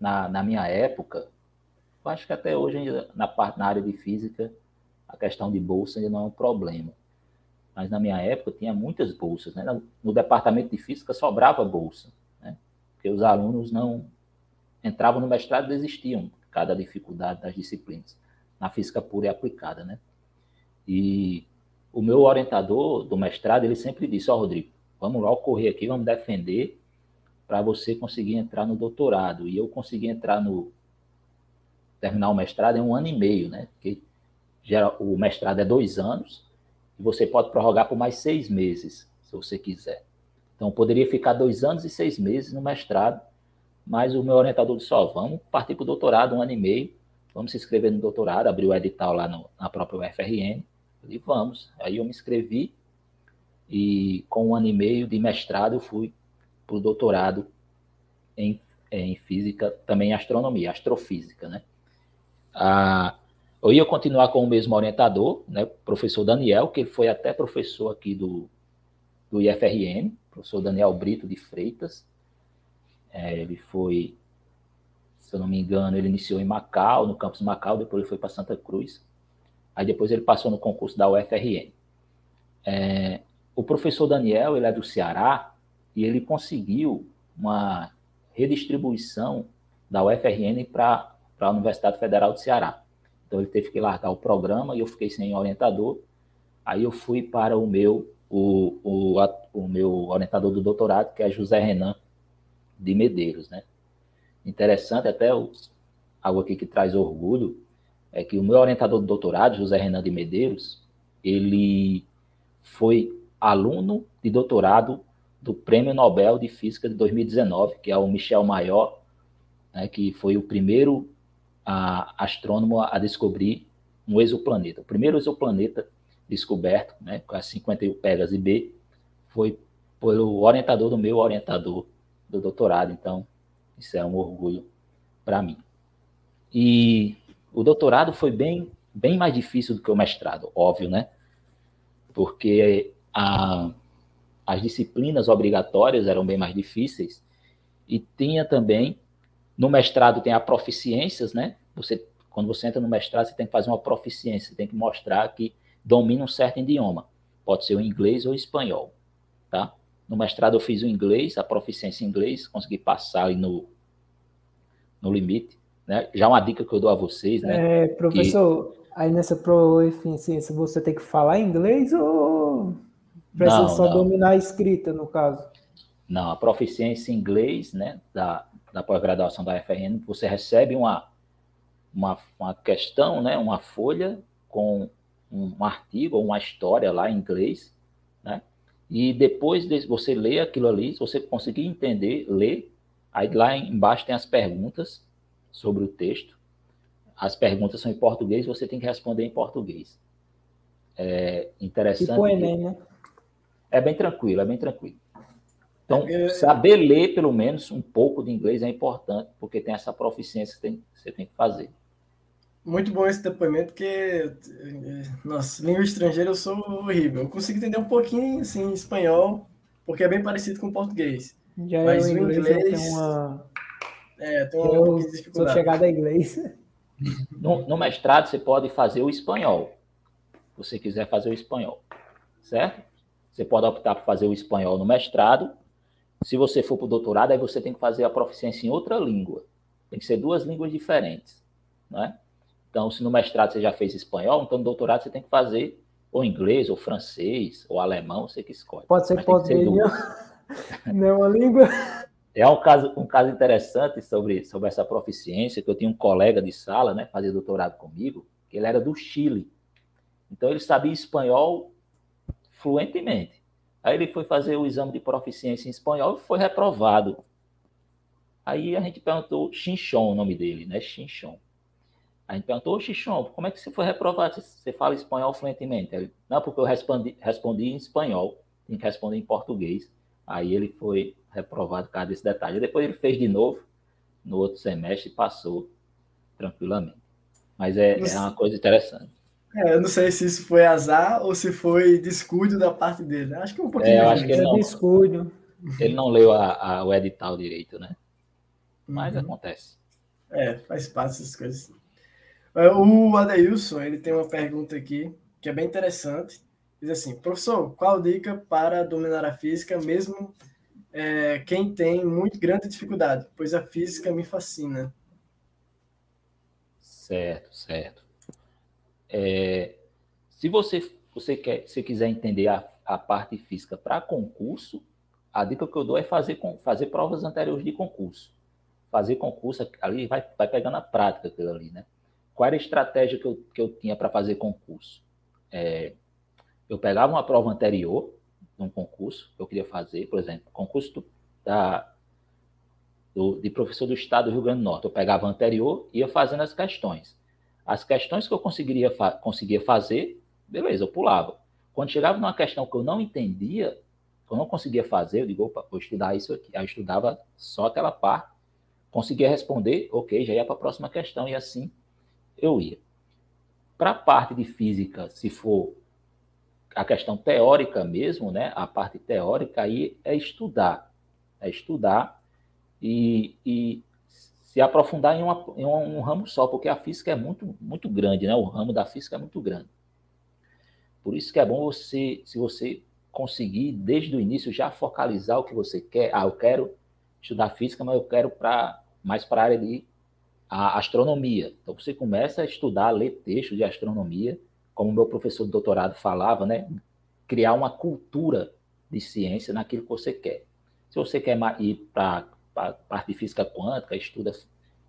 na, na minha época, eu acho que até hoje, na, parte, na área de física, a questão de bolsa ainda não é um problema. Mas na minha época tinha muitas bolsas, né? No departamento de física sobrava bolsa, né? Porque os alunos não entravam no mestrado e desistiam cada dificuldade das disciplinas, na física pura e aplicada, né? E o meu orientador do mestrado, ele sempre disse, ó, oh, Rodrigo, vamos lá correr aqui, vamos defender para você conseguir entrar no doutorado. E eu consegui entrar no terminar o mestrado em um ano e meio, né? Porque já, o mestrado é dois anos e você pode prorrogar por mais seis meses, se você quiser. Então, poderia ficar dois anos e seis meses no mestrado, mas o meu orientador disse: ó, vamos partir para o doutorado, um ano e meio, vamos se inscrever no doutorado, abriu o edital lá no, na própria UFRN, e vamos. Aí eu me inscrevi e com um ano e meio de mestrado eu fui para o doutorado em, em física, também em astronomia, astrofísica, né? Ah, eu ia continuar com o mesmo orientador, né, professor Daniel, que foi até professor aqui do, do IFRN, professor Daniel Brito de Freitas. É, ele foi, se eu não me engano, ele iniciou em Macau, no campus Macau, depois ele foi para Santa Cruz. Aí depois ele passou no concurso da UFRN. É, o professor Daniel, ele é do Ceará e ele conseguiu uma redistribuição da UFRN para a Universidade Federal do Ceará. Então ele teve que largar o programa e eu fiquei sem orientador. Aí eu fui para o meu o, o, o meu orientador do doutorado, que é José Renan de Medeiros, né? Interessante até o, algo aqui que traz orgulho é que o meu orientador do doutorado, José Renan de Medeiros, ele foi aluno de doutorado do Prêmio Nobel de Física de 2019, que é o Michel Mayor, né, que foi o primeiro a, astrônomo a descobrir um exoplaneta. O primeiro exoplaneta descoberto, né, com as 51 Pegas e B, foi pelo orientador do meu orientador do doutorado. Então, isso é um orgulho para mim. E o doutorado foi bem, bem mais difícil do que o mestrado, óbvio, né? Porque a, as disciplinas obrigatórias eram bem mais difíceis e tinha também no mestrado tem a proficiências, né? Você quando você entra no mestrado você tem que fazer uma proficiência, você tem que mostrar que domina um certo idioma. Pode ser o inglês ou o espanhol, tá? No mestrado eu fiz o inglês, a proficiência em inglês, consegui passar ali no no limite. Né? Já uma dica que eu dou a vocês, né? É, professor, que... aí nessa proficiência você tem que falar inglês ou precisa não, só não. dominar a escrita, no caso? Não, a proficiência em inglês, né, da, da pós-graduação da FRN, você recebe uma, uma, uma questão, né, uma folha com um, artigo ou uma história lá em inglês, né, e depois de você ler aquilo ali, se você conseguir entender, ler, aí lá embaixo tem as perguntas, sobre o texto. as perguntas são em português, você tem que responder em português. É interessante. Tipo Enem, né? É bem tranquilo, é bem tranquilo. Então, é, saber ler, pelo menos, um pouco de inglês é importante, porque tem essa proficiência que, tem, que você tem que fazer. Muito bom esse depoimento, porque, nossa, língua estrangeira eu sou horrível. Eu consigo entender um pouquinho, assim, espanhol, porque é bem parecido com o português. Já Mas o inglês, inglês tem uma... É, tem uma eu dificuldade. Sou chegada a inglês. No, no mestrado, você pode fazer o espanhol, se você quiser fazer o espanhol, certo? Você pode optar por fazer o espanhol no mestrado. Se você for para o doutorado, aí você tem que fazer a proficiência em outra língua. Tem que ser duas línguas diferentes, né? Então, se no mestrado você já fez espanhol, então no doutorado você tem que fazer ou inglês, ou francês, ou alemão, você que escolhe. Pode ser português, não é uma língua. É um caso, um caso interessante sobre, sobre essa proficiência, que eu tinha um colega de sala, né, fazia doutorado comigo, que ele era do Chile. Então ele sabia espanhol fluentemente. Aí ele foi fazer o exame de proficiência em espanhol e foi reprovado. Aí a gente perguntou, Chinchon, o nome dele, né, Chinchon. A gente perguntou, Xixon, como é que você foi reprovado? Você fala espanhol fluentemente? Ele, não, porque eu respondi, respondi em espanhol, tem que responder em português. Aí ele foi reprovado por causa desse detalhe. Depois ele fez de novo, no outro semestre, e passou tranquilamente. Mas é, é uma coisa interessante. É, eu não sei se isso foi azar ou se foi descuido da parte dele. Acho que um pouquinho. É, eu acho que ele é não, descuido. Ele não leu a, a, o edital direito, né? Mas uhum. acontece. É, faz parte dessas coisas. É, o Adeilson, ele tem uma pergunta aqui que é bem interessante. Diz assim, professor, qual dica para dominar a física, mesmo é, quem tem muito grande dificuldade, pois a física me fascina. Certo, certo. É, se você, você quer, se quiser entender a, a parte física para concurso, a dica que eu dou é fazer, fazer provas anteriores de concurso. Fazer concurso ali vai, vai pegando a prática aquilo ali, né? Qual era a estratégia que eu, que eu tinha para fazer concurso? É, eu pegava uma prova anterior, num concurso que eu queria fazer, por exemplo, concurso da, do, de professor do Estado do Rio Grande do Norte. Eu pegava anterior e ia fazendo as questões. As questões que eu conseguiria fa conseguia fazer, beleza, eu pulava. Quando chegava numa questão que eu não entendia, que eu não conseguia fazer, eu digo, opa, vou estudar isso aqui. Aí eu estudava só aquela parte, conseguia responder, ok, já ia para a próxima questão, e assim eu ia. Para a parte de física, se for a questão teórica mesmo, né? A parte teórica aí é estudar, é estudar e, e se aprofundar em, uma, em, um ramo só, porque a física é muito, muito grande, né? O ramo da física é muito grande. Por isso que é bom você, se você conseguir desde o início já focalizar o que você quer. Ah, eu quero estudar física, mas eu quero para mais para a área de a astronomia. Então você começa a estudar, ler textos de astronomia, como meu professor de doutorado falava, né? Criar uma cultura de ciência naquilo que você quer. Se você quer ir para parte de física quântica, estuda.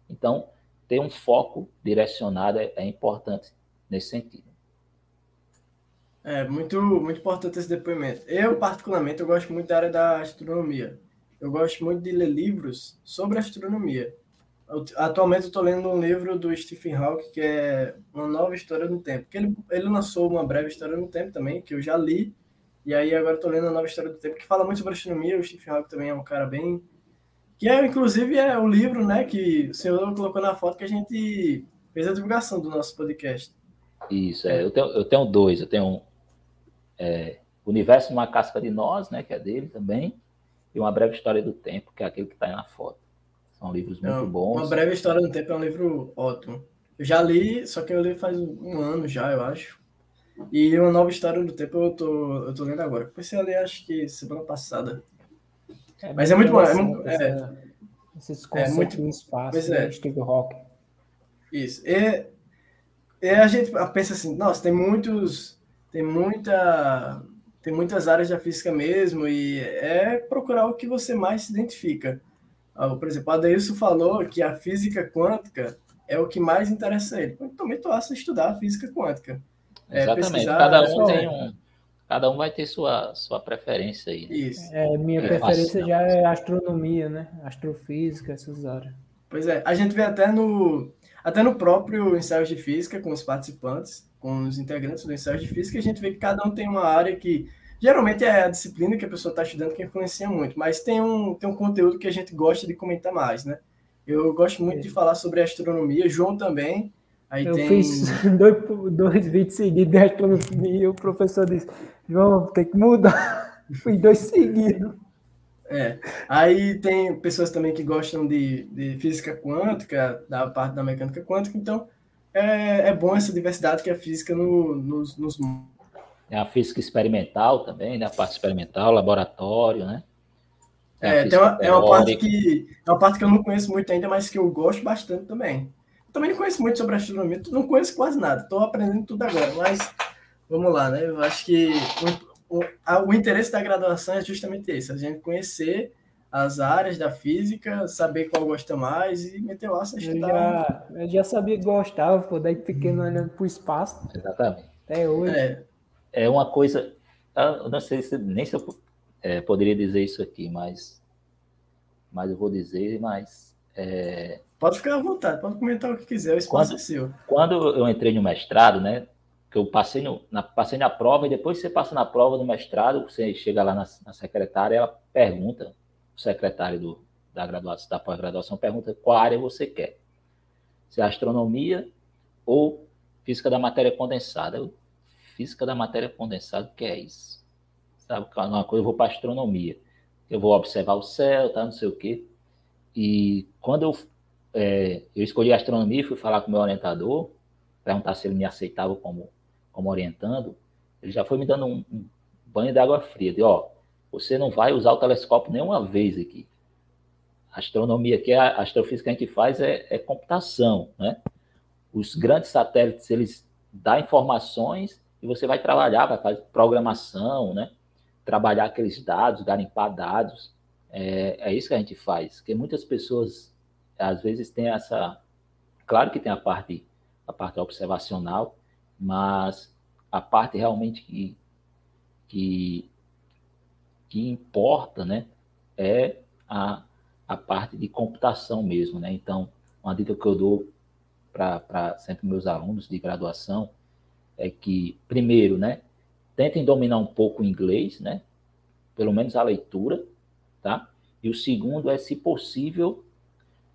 Então, ter um foco direcionado é, é importante nesse sentido. É muito, muito importante esse depoimento. Eu, particularmente, eu gosto muito da área da astronomia. Eu gosto muito de ler livros sobre astronomia. Atualmente eu estou lendo um livro do Stephen Hawking, que é Uma Nova História no Tempo. Que ele, ele lançou uma breve história no tempo também, que eu já li. E aí agora estou lendo a Nova História do Tempo, que fala muito sobre astronomia. O Stephen Hawking também é um cara bem... Que é, inclusive, é o livro, né, que o senhor colocou na foto que a gente fez a divulgação do nosso podcast. Isso, é. Eu tenho, eu tenho dois. Eu tenho é, Universo Uma Casca de Nós, né, que é dele também, e Uma Breve História do Tempo, que é aquele que está aí na foto. São livros muito bons. Uma Breve História do Tempo é um livro ótimo. Eu já li, só que eu li faz um ano já, eu acho. E Uma Nova História do Tempo eu tô, eu tô lendo agora. Comecei a ler, acho que semana passada. É, Mas é muito bom. É, é, esses conceitos é muito, do espaço, pois é. Steve Rock. Isso. E, e a gente pensa assim, nossa, tem muitos, tem muita, tem muitas áreas da física mesmo, e é procurar o que você mais se identifica. Ah, por exemplo, o Adeilson falou que a física quântica é o que mais interessa ele. Eu também estou a estudar a física quântica. É, Exatamente. cada um tem um. Cada um vai ter sua, sua preferência aí. Né? Isso. É, minha é preferência já é astronomia, né? Astrofísica, essas áreas. Pois é, a gente vê até no, até no próprio ensaio de física, com os participantes, com os integrantes do ensaio de física, a gente vê que cada um tem uma área que geralmente é a disciplina que a pessoa está estudando que influencia muito, mas tem um, tem um conteúdo que a gente gosta de comentar mais, né? Eu gosto muito de falar sobre astronomia, João também. Aí eu tem... fiz dois, dois vídeos seguidos de astronomia e o professor disse: João, tem que mudar. Fui dois seguidos. É. Aí tem pessoas também que gostam de, de física quântica, da parte da mecânica quântica, então é, é bom essa diversidade que a física no, nos, nos. É a física experimental também, né? A parte experimental, laboratório, né? É, tem uma, é uma parte que é uma parte que eu não conheço muito ainda, mas que eu gosto bastante também. Eu também não conheço muito sobre astronomia, não conheço quase nada, estou aprendendo tudo agora, mas vamos lá, né? Eu acho que o, o, a, o interesse da graduação é justamente esse, a gente conhecer as áreas da física, saber qual gosta mais e meter o aço a estudar. Eu já, eu já sabia que gostava, pô, daí pequeno olhando para o espaço. Exatamente. Até hoje. É, é uma coisa, eu não sei se nem se eu é, poderia dizer isso aqui, mas, mas eu vou dizer, mas... É, pode ficar à vontade, pode comentar o que quiser, o espaço quando, é seu. Quando eu entrei no mestrado, né, que eu passei, no, na, passei na prova, e depois você passa na prova do mestrado, você chega lá na, na secretária, ela pergunta, o secretário do, da graduação, da pós-graduação, pergunta qual área você quer. Se é astronomia ou física da matéria condensada. Eu, física da matéria condensada, o que é isso? sabe? Uma coisa eu vou para astronomia, eu vou observar o céu, tá, não sei o quê. E quando eu, é, eu escolhi astronomia, fui falar com o meu orientador, perguntar se ele me aceitava como, como orientando, ele já foi me dando um, um banho de água fria, de ó, você não vai usar o telescópio nenhuma vez aqui. A astronomia aqui, a astrofísica que a gente faz é, é computação, né? Os grandes satélites, eles dão informações e você vai trabalhar, vai fazer programação, né? trabalhar aqueles dados, garimpar dados. É, é isso que a gente faz. Porque muitas pessoas, às vezes, têm essa. Claro que tem a parte, a parte observacional, mas a parte realmente que, que, que importa né, é a, a parte de computação mesmo. Né? Então, uma dica que eu dou para sempre meus alunos de graduação é que, primeiro, né, tentem dominar um pouco o inglês, né? Pelo menos a leitura, tá? E o segundo é, se possível,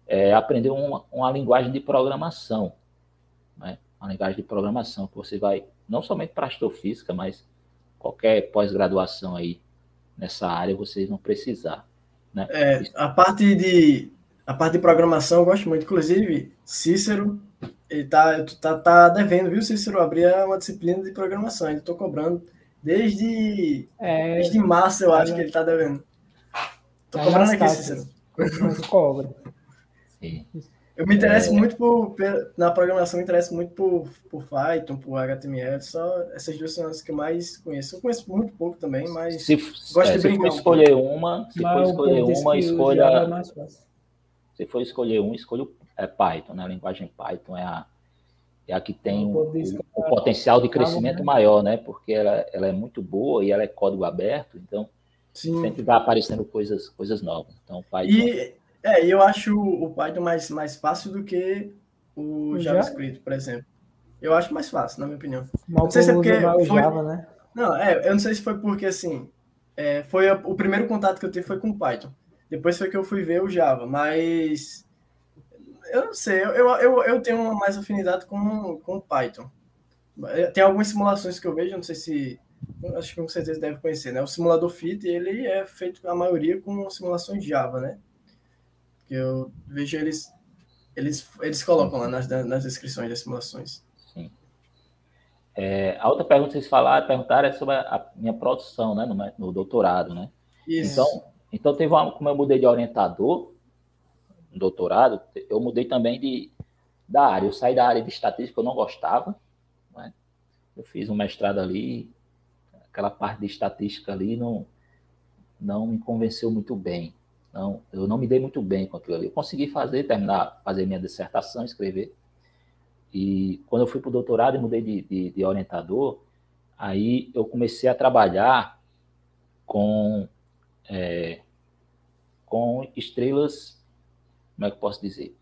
é, aprender uma, uma linguagem de programação, né? Uma linguagem de programação que você vai, não somente para astrofísica, mas qualquer pós-graduação aí nessa área, vocês vão precisar, né? É, a parte de a parte de programação eu gosto muito, inclusive Cícero ele tá, tá, tá devendo, viu, Cícero, abrir uma disciplina de programação. Ainda estou cobrando Desde, é, desde março, eu acho que ele tá devendo. Tô cobrando aqui, Cícero. Mas cobra. Sim. Eu me interesso é... muito por. Na programação, me interesso muito por, por Python, por HTML. Só essas duas são as que eu mais conheço. Eu conheço muito pouco também, mas. Se, gosto é, de se for escolher uma, se for escolher uma, escolha. É se for escolher um, escolha é Python, né? A linguagem Python é a é a que tem um, um potencial de crescimento maior, né? Porque ela, ela é muito boa e ela é código aberto, então Sim. sempre vai aparecendo coisas, coisas novas. Então, Python... E é, eu acho o Python mais, mais fácil do que o JavaScript, por exemplo. Eu acho mais fácil, na minha opinião. Mal não sei se é porque foi... Java, né? Não, é, eu não sei se foi porque assim, é, foi o primeiro contato que eu tive foi com o Python. Depois foi que eu fui ver o Java, mas eu não sei, eu, eu, eu tenho mais afinidade com, com Python. Tem algumas simulações que eu vejo, não sei se. Acho que com certeza deve conhecer, né? O simulador FIT, ele é feito, a maioria, com simulações Java, né? Que eu vejo eles. Eles, eles colocam lá nas, nas descrições das simulações. Sim. É, a outra pergunta que vocês falaram, perguntaram é sobre a, minha produção, né? No, no doutorado, né? Isso. Então, então teve uma, como eu mudei de orientador, doutorado, eu mudei também de, da área. Eu saí da área de estatística eu não gostava. Né? Eu fiz um mestrado ali, aquela parte de estatística ali não, não me convenceu muito bem. Não, eu não me dei muito bem com aquilo ali. Eu consegui fazer, terminar, fazer minha dissertação, escrever. E quando eu fui para o doutorado e mudei de, de, de orientador, aí eu comecei a trabalhar com, é, com estrelas como é que eu posso dizer?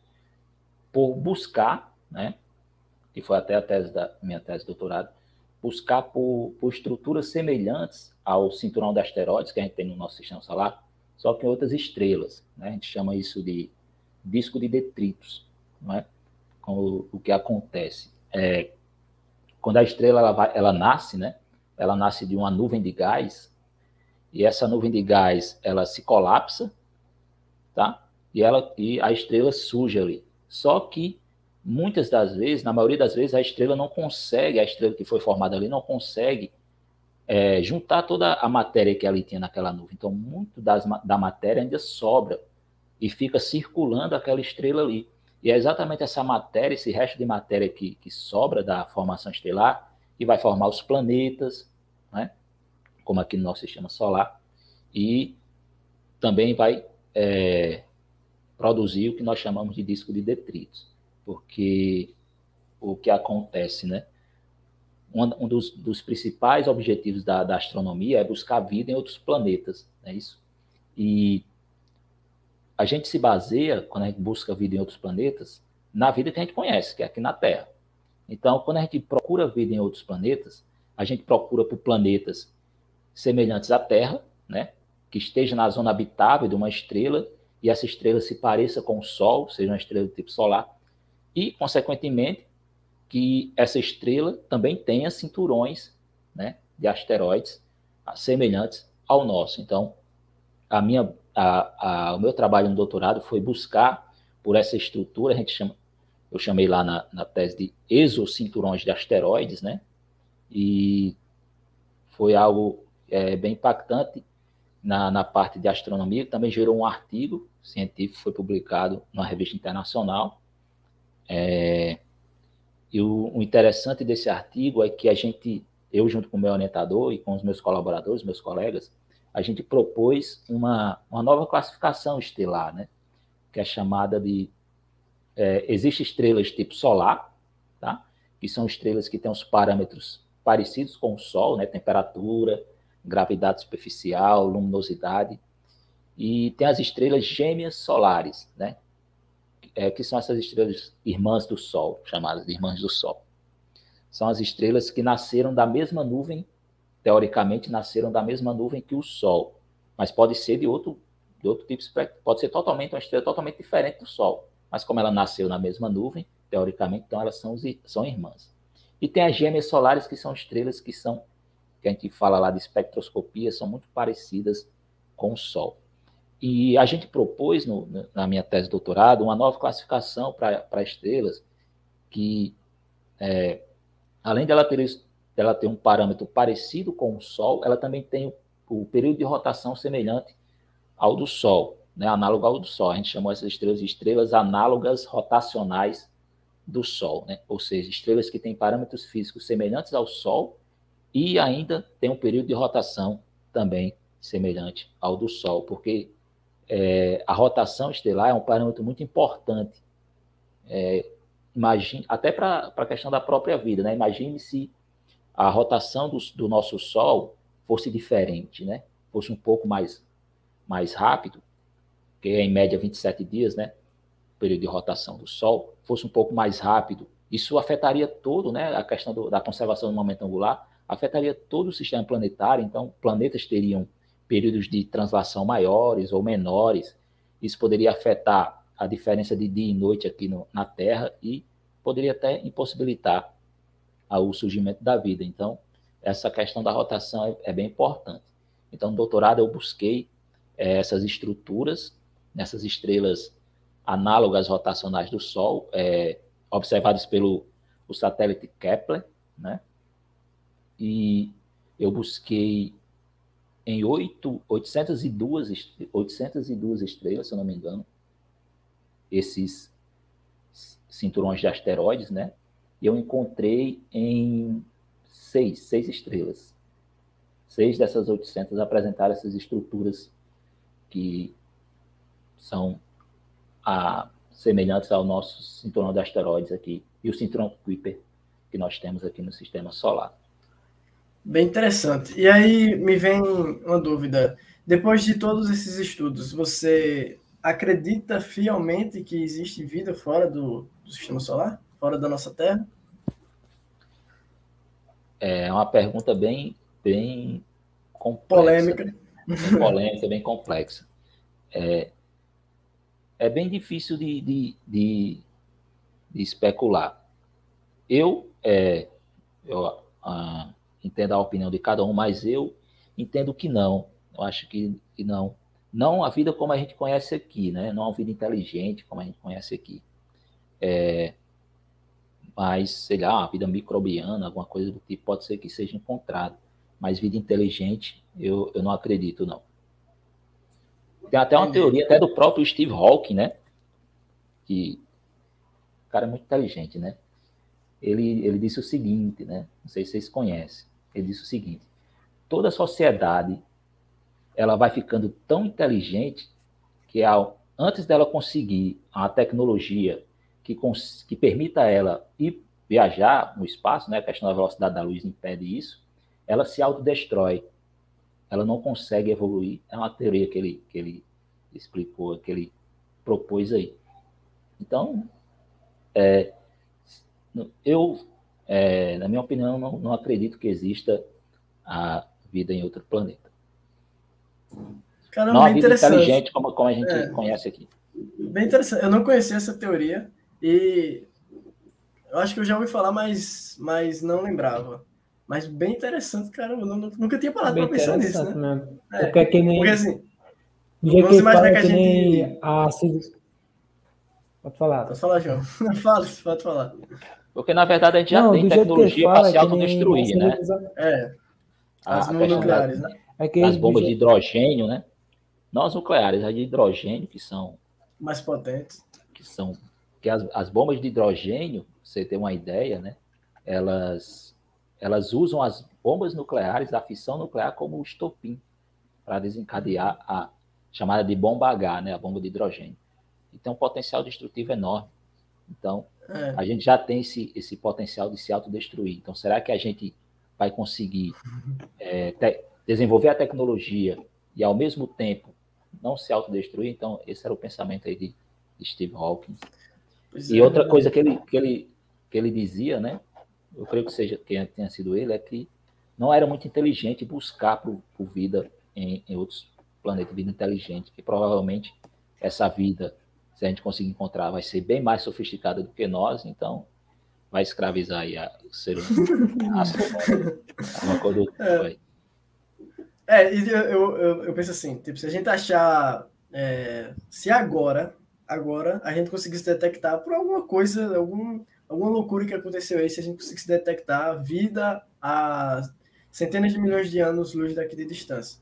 por buscar, né, que foi até a tese da minha tese de doutorado, buscar por, por estruturas semelhantes ao cinturão de asteroides que a gente tem no nosso sistema solar, só que em outras estrelas. Né? A gente chama isso de disco de detritos. Não é? o, o que acontece é quando a estrela ela, vai, ela nasce, né? Ela nasce de uma nuvem de gás e essa nuvem de gás ela se colapsa, tá? E ela e a estrela surge ali. Só que muitas das vezes, na maioria das vezes, a estrela não consegue, a estrela que foi formada ali não consegue é, juntar toda a matéria que ali tinha naquela nuvem. Então, muito das, da matéria ainda sobra e fica circulando aquela estrela ali. E é exatamente essa matéria, esse resto de matéria que, que sobra da formação estelar, que vai formar os planetas, né? como aqui no nosso sistema solar, e também vai é, produzir o que nós chamamos de disco de detritos porque o que acontece, né? Um, dos, dos, principais objetivos da, da, astronomia é buscar vida em outros planetas, é isso? E a gente se baseia, quando a gente busca vida em outros planetas, na vida que a gente conhece, que é aqui na Terra. Então, quando a gente procura vida em outros planetas, a gente procura por planetas semelhantes à Terra, né? Que esteja na zona habitável de uma estrela e essa estrela se pareça com o Sol, seja uma estrela do tipo solar, e, consequentemente, que essa estrela também tenha cinturões né, de asteroides semelhantes ao nosso. Então, a minha, a, a, o meu trabalho no doutorado foi buscar por essa estrutura, a gente chama, eu chamei lá na, na tese de exocinturões de asteroides, né? E foi algo é, bem impactante na, na parte de astronomia, também gerou um artigo científico, foi publicado numa revista internacional, é, e o, o, interessante desse artigo é que a gente, eu junto com o meu orientador e com os meus colaboradores, meus colegas, a gente propôs uma, uma nova classificação estelar, né? Que é chamada de é, existe estrelas tipo solar, tá? Que são estrelas que têm os parâmetros parecidos com o Sol, né? Temperatura, gravidade superficial, luminosidade. E tem as estrelas gêmeas solares, né? É, que são essas estrelas irmãs do Sol, chamadas de irmãs do Sol. São as estrelas que nasceram da mesma nuvem, teoricamente nasceram da mesma nuvem que o Sol, mas pode ser de outro, de outro tipo, pode ser totalmente uma estrela totalmente diferente do Sol, mas como ela nasceu na mesma nuvem, teoricamente, então elas são, são irmãs. E tem as gêmeas solares, que são estrelas que são, que a gente fala lá de espectroscopia, são muito parecidas com o Sol. E a gente propôs, no, na minha tese de doutorado, uma nova classificação para estrelas, que, é, além dela ter, dela ter um parâmetro parecido com o Sol, ela também tem o, o período de rotação semelhante ao do Sol, né, análogo ao do Sol. A gente chamou essas estrelas de estrelas análogas rotacionais do Sol, né? ou seja, estrelas que têm parâmetros físicos semelhantes ao Sol e ainda tem um período de rotação também semelhante ao do Sol, porque é, a rotação estelar é um parâmetro muito importante. É, imagine, até para a questão da própria vida, né? Imagine se a rotação do, do, nosso Sol fosse diferente, né? Fosse um pouco mais, mais rápido, que é em média 27 dias, né? O período de rotação do Sol, fosse um pouco mais rápido. Isso afetaria todo, né? A questão do, da conservação do momento angular afetaria todo o sistema planetário. Então, planetas teriam períodos de translação maiores ou menores. Isso poderia afetar a diferença de dia e noite aqui no, na Terra e poderia até impossibilitar o surgimento da vida. Então, essa questão da rotação é, é bem importante. Então, no doutorado, eu busquei é, essas estruturas nessas estrelas análogas rotacionais do Sol, é, observadas pelo o satélite Kepler, né? E eu busquei em 8, 802, 802 estrelas, se eu não me engano, esses cinturões de asteroides, né? Eu encontrei em seis, seis estrelas. Seis dessas 800 apresentaram essas estruturas que são a, semelhantes ao nosso cinturão de asteroides aqui e o cinturão Kuiper que nós temos aqui no sistema solar. Bem interessante. E aí me vem uma dúvida. Depois de todos esses estudos, você acredita fielmente que existe vida fora do, do sistema solar, fora da nossa Terra? É uma pergunta bem, bem complexa. Polêmica. Bem polêmica, bem complexa. É, é bem difícil de, de, de, de especular. Eu, é, eu ah, entendo a opinião de cada um, mas eu entendo que não. Eu acho que, que não. Não a vida como a gente conhece aqui, né? Não a vida inteligente como a gente conhece aqui. É, mas, sei lá, uma vida microbiana, alguma coisa do tipo, pode ser que seja encontrado. Mas vida inteligente, eu, eu não acredito, não. Tem até uma teoria até do próprio Steve Hawking, né? Que o cara é muito inteligente, né? Ele, ele disse o seguinte, né? Não sei se vocês conhecem. Ele disse o seguinte: toda sociedade ela vai ficando tão inteligente que ao, antes dela conseguir a tecnologia que, que permita ela ir viajar no espaço, né? A questão da velocidade da luz impede isso. Ela se autodestrói ela não consegue evoluir. É uma teoria que ele, que ele explicou, que ele propôs aí. Então, é, eu, é, na minha opinião, não, não acredito que exista a vida em outro planeta. Caramba, não a vida inteligente como, como a gente é, conhece aqui. Bem interessante. Eu não conhecia essa teoria e eu acho que eu já ouvi falar, mas, mas não lembrava. Mas bem interessante, cara. Eu nunca tinha parado para pensar nisso, né? Mesmo. É, porque, é que nem, porque assim, vamos imaginar que a gente. A... Pode falar. Pode falar, João. Fala, pode falar. Porque, na verdade, a gente já Não, tem tecnologia para se autodestruir, né? É. As bombas nucleares, né? É as bombas de hidrogênio, né? Não as nucleares, as de hidrogênio, que são. Mais potentes. Que são. Que as, as bombas de hidrogênio, você ter uma ideia, né? Elas elas usam as bombas nucleares, a fissão nuclear, como estopim para desencadear a chamada de bomba H, né, a bomba de hidrogênio. E tem um potencial destrutivo enorme. Então, é. a gente já tem esse, esse potencial de se autodestruir. Então, será que a gente vai conseguir é, te, desenvolver a tecnologia e, ao mesmo tempo, não se autodestruir? Então, esse era o pensamento aí de, de Steve Hawking. Pois e é, outra coisa que ele, que, ele, que ele dizia, né? eu creio que seja que tenha sido ele, é que não era muito inteligente buscar por, por vida em, em, outros planetas, vida inteligente, que provavelmente essa vida, a gente conseguir encontrar, vai ser bem mais sofisticada do que nós, então vai escravizar aí a, o ser humano. uma coisa é, é eu, eu, eu penso assim, tipo, se a gente achar, é, se agora, agora a gente conseguisse detectar por alguma coisa, algum alguma loucura que aconteceu aí, se a gente conseguisse detectar vida a centenas de milhões de anos luz daqui de distância.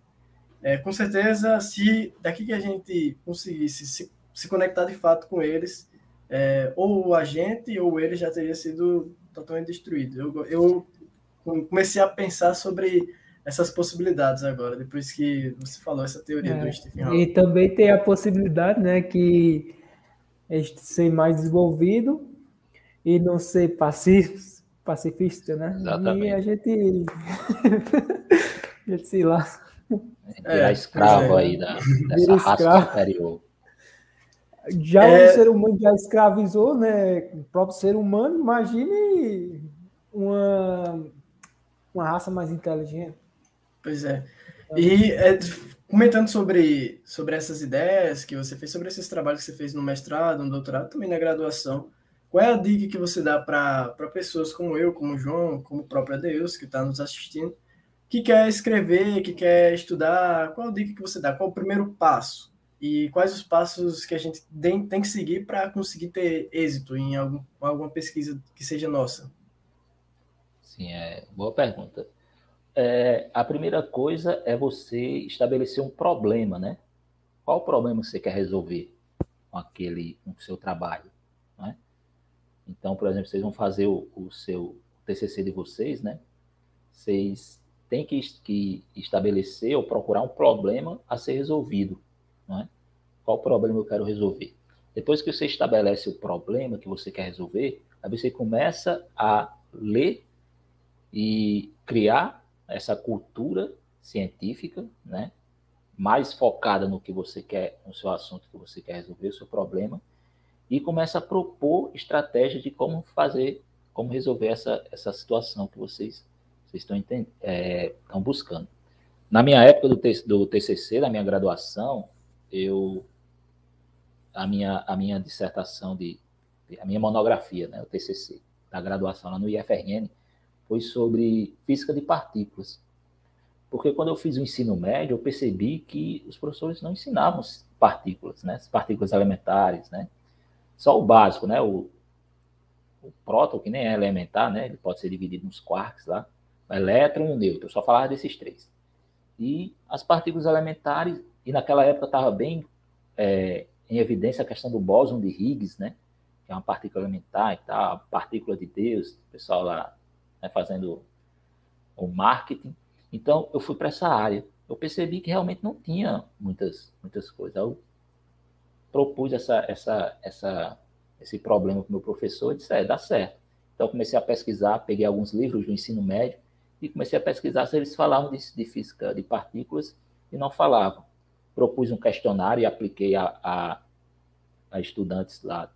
É, com certeza, se daqui que a gente conseguisse se, se conectar de fato com eles, é, ou a gente ou eles já teria sido totalmente destruído. Eu, eu comecei a pensar sobre essas possibilidades agora, depois que você falou essa teoria é, do Stephen Hawking. E também tem a possibilidade, né, que este ser mais desenvolvido e não ser pacif, pacifista, né? Exatamente. E a gente, a gente se lá. Virar é, escravo é, aí da, dessa raça superior. Já é... o ser humano já escravizou, né? O próprio ser humano, imagine uma, uma raça mais inteligente. Pois é. E é, comentando sobre, sobre essas ideias que você fez, sobre esses trabalhos que você fez no mestrado, no doutorado, também na graduação, qual é a dica que você dá para pessoas como eu, como o João, como o próprio Adeus, que está nos assistindo, que quer escrever, que quer estudar? Qual a dica que você dá? Qual o primeiro passo? E quais os passos que a gente tem, tem que seguir para conseguir ter êxito em algum, alguma pesquisa que seja nossa? Sim, é boa pergunta. É, a primeira coisa é você estabelecer um problema, né? Qual o problema que você quer resolver com aquele, com o seu trabalho? Então, por exemplo, vocês vão fazer o, o seu TCC de vocês, né? Vocês têm que, que, estabelecer ou procurar um problema a ser resolvido, é? Qual problema eu quero resolver? Depois que você estabelece o problema que você quer resolver, aí você começa a ler e criar essa cultura científica, né? Mais focada no que você quer, no seu assunto que você quer resolver, o seu problema, e começa a propor estratégias de como fazer, como resolver essa, essa situação que vocês, vocês estão, é, estão buscando. Na minha época do, do TCC, da minha graduação, eu a minha, a minha dissertação de, a minha monografia, né, o TCC, da graduação lá no IFRN, foi sobre física de partículas. Porque quando eu fiz o ensino médio, eu percebi que os professores não ensinavam partículas, né, partículas elementares, né, só o básico, né, o, o próton, que nem é elementar, né, ele pode ser dividido nos quarks lá, o elétron e o nêutron, só falava desses três. E as partículas elementares, e naquela época estava bem é, em evidência a questão do bóson de Higgs, né? Que é uma partícula elementar e tal, partícula de Deus, o pessoal lá né, fazendo o marketing. Então, eu fui para essa área. Eu percebi que realmente não tinha muitas, muitas coisas. Eu propus essa, essa, essa, esse problema para o meu professor e disse, é, dá certo. Então, comecei a pesquisar, peguei alguns livros do ensino médio e comecei a pesquisar se eles falavam de, de física de partículas e não falavam propus um questionário e apliquei a, a, a, estudantes lá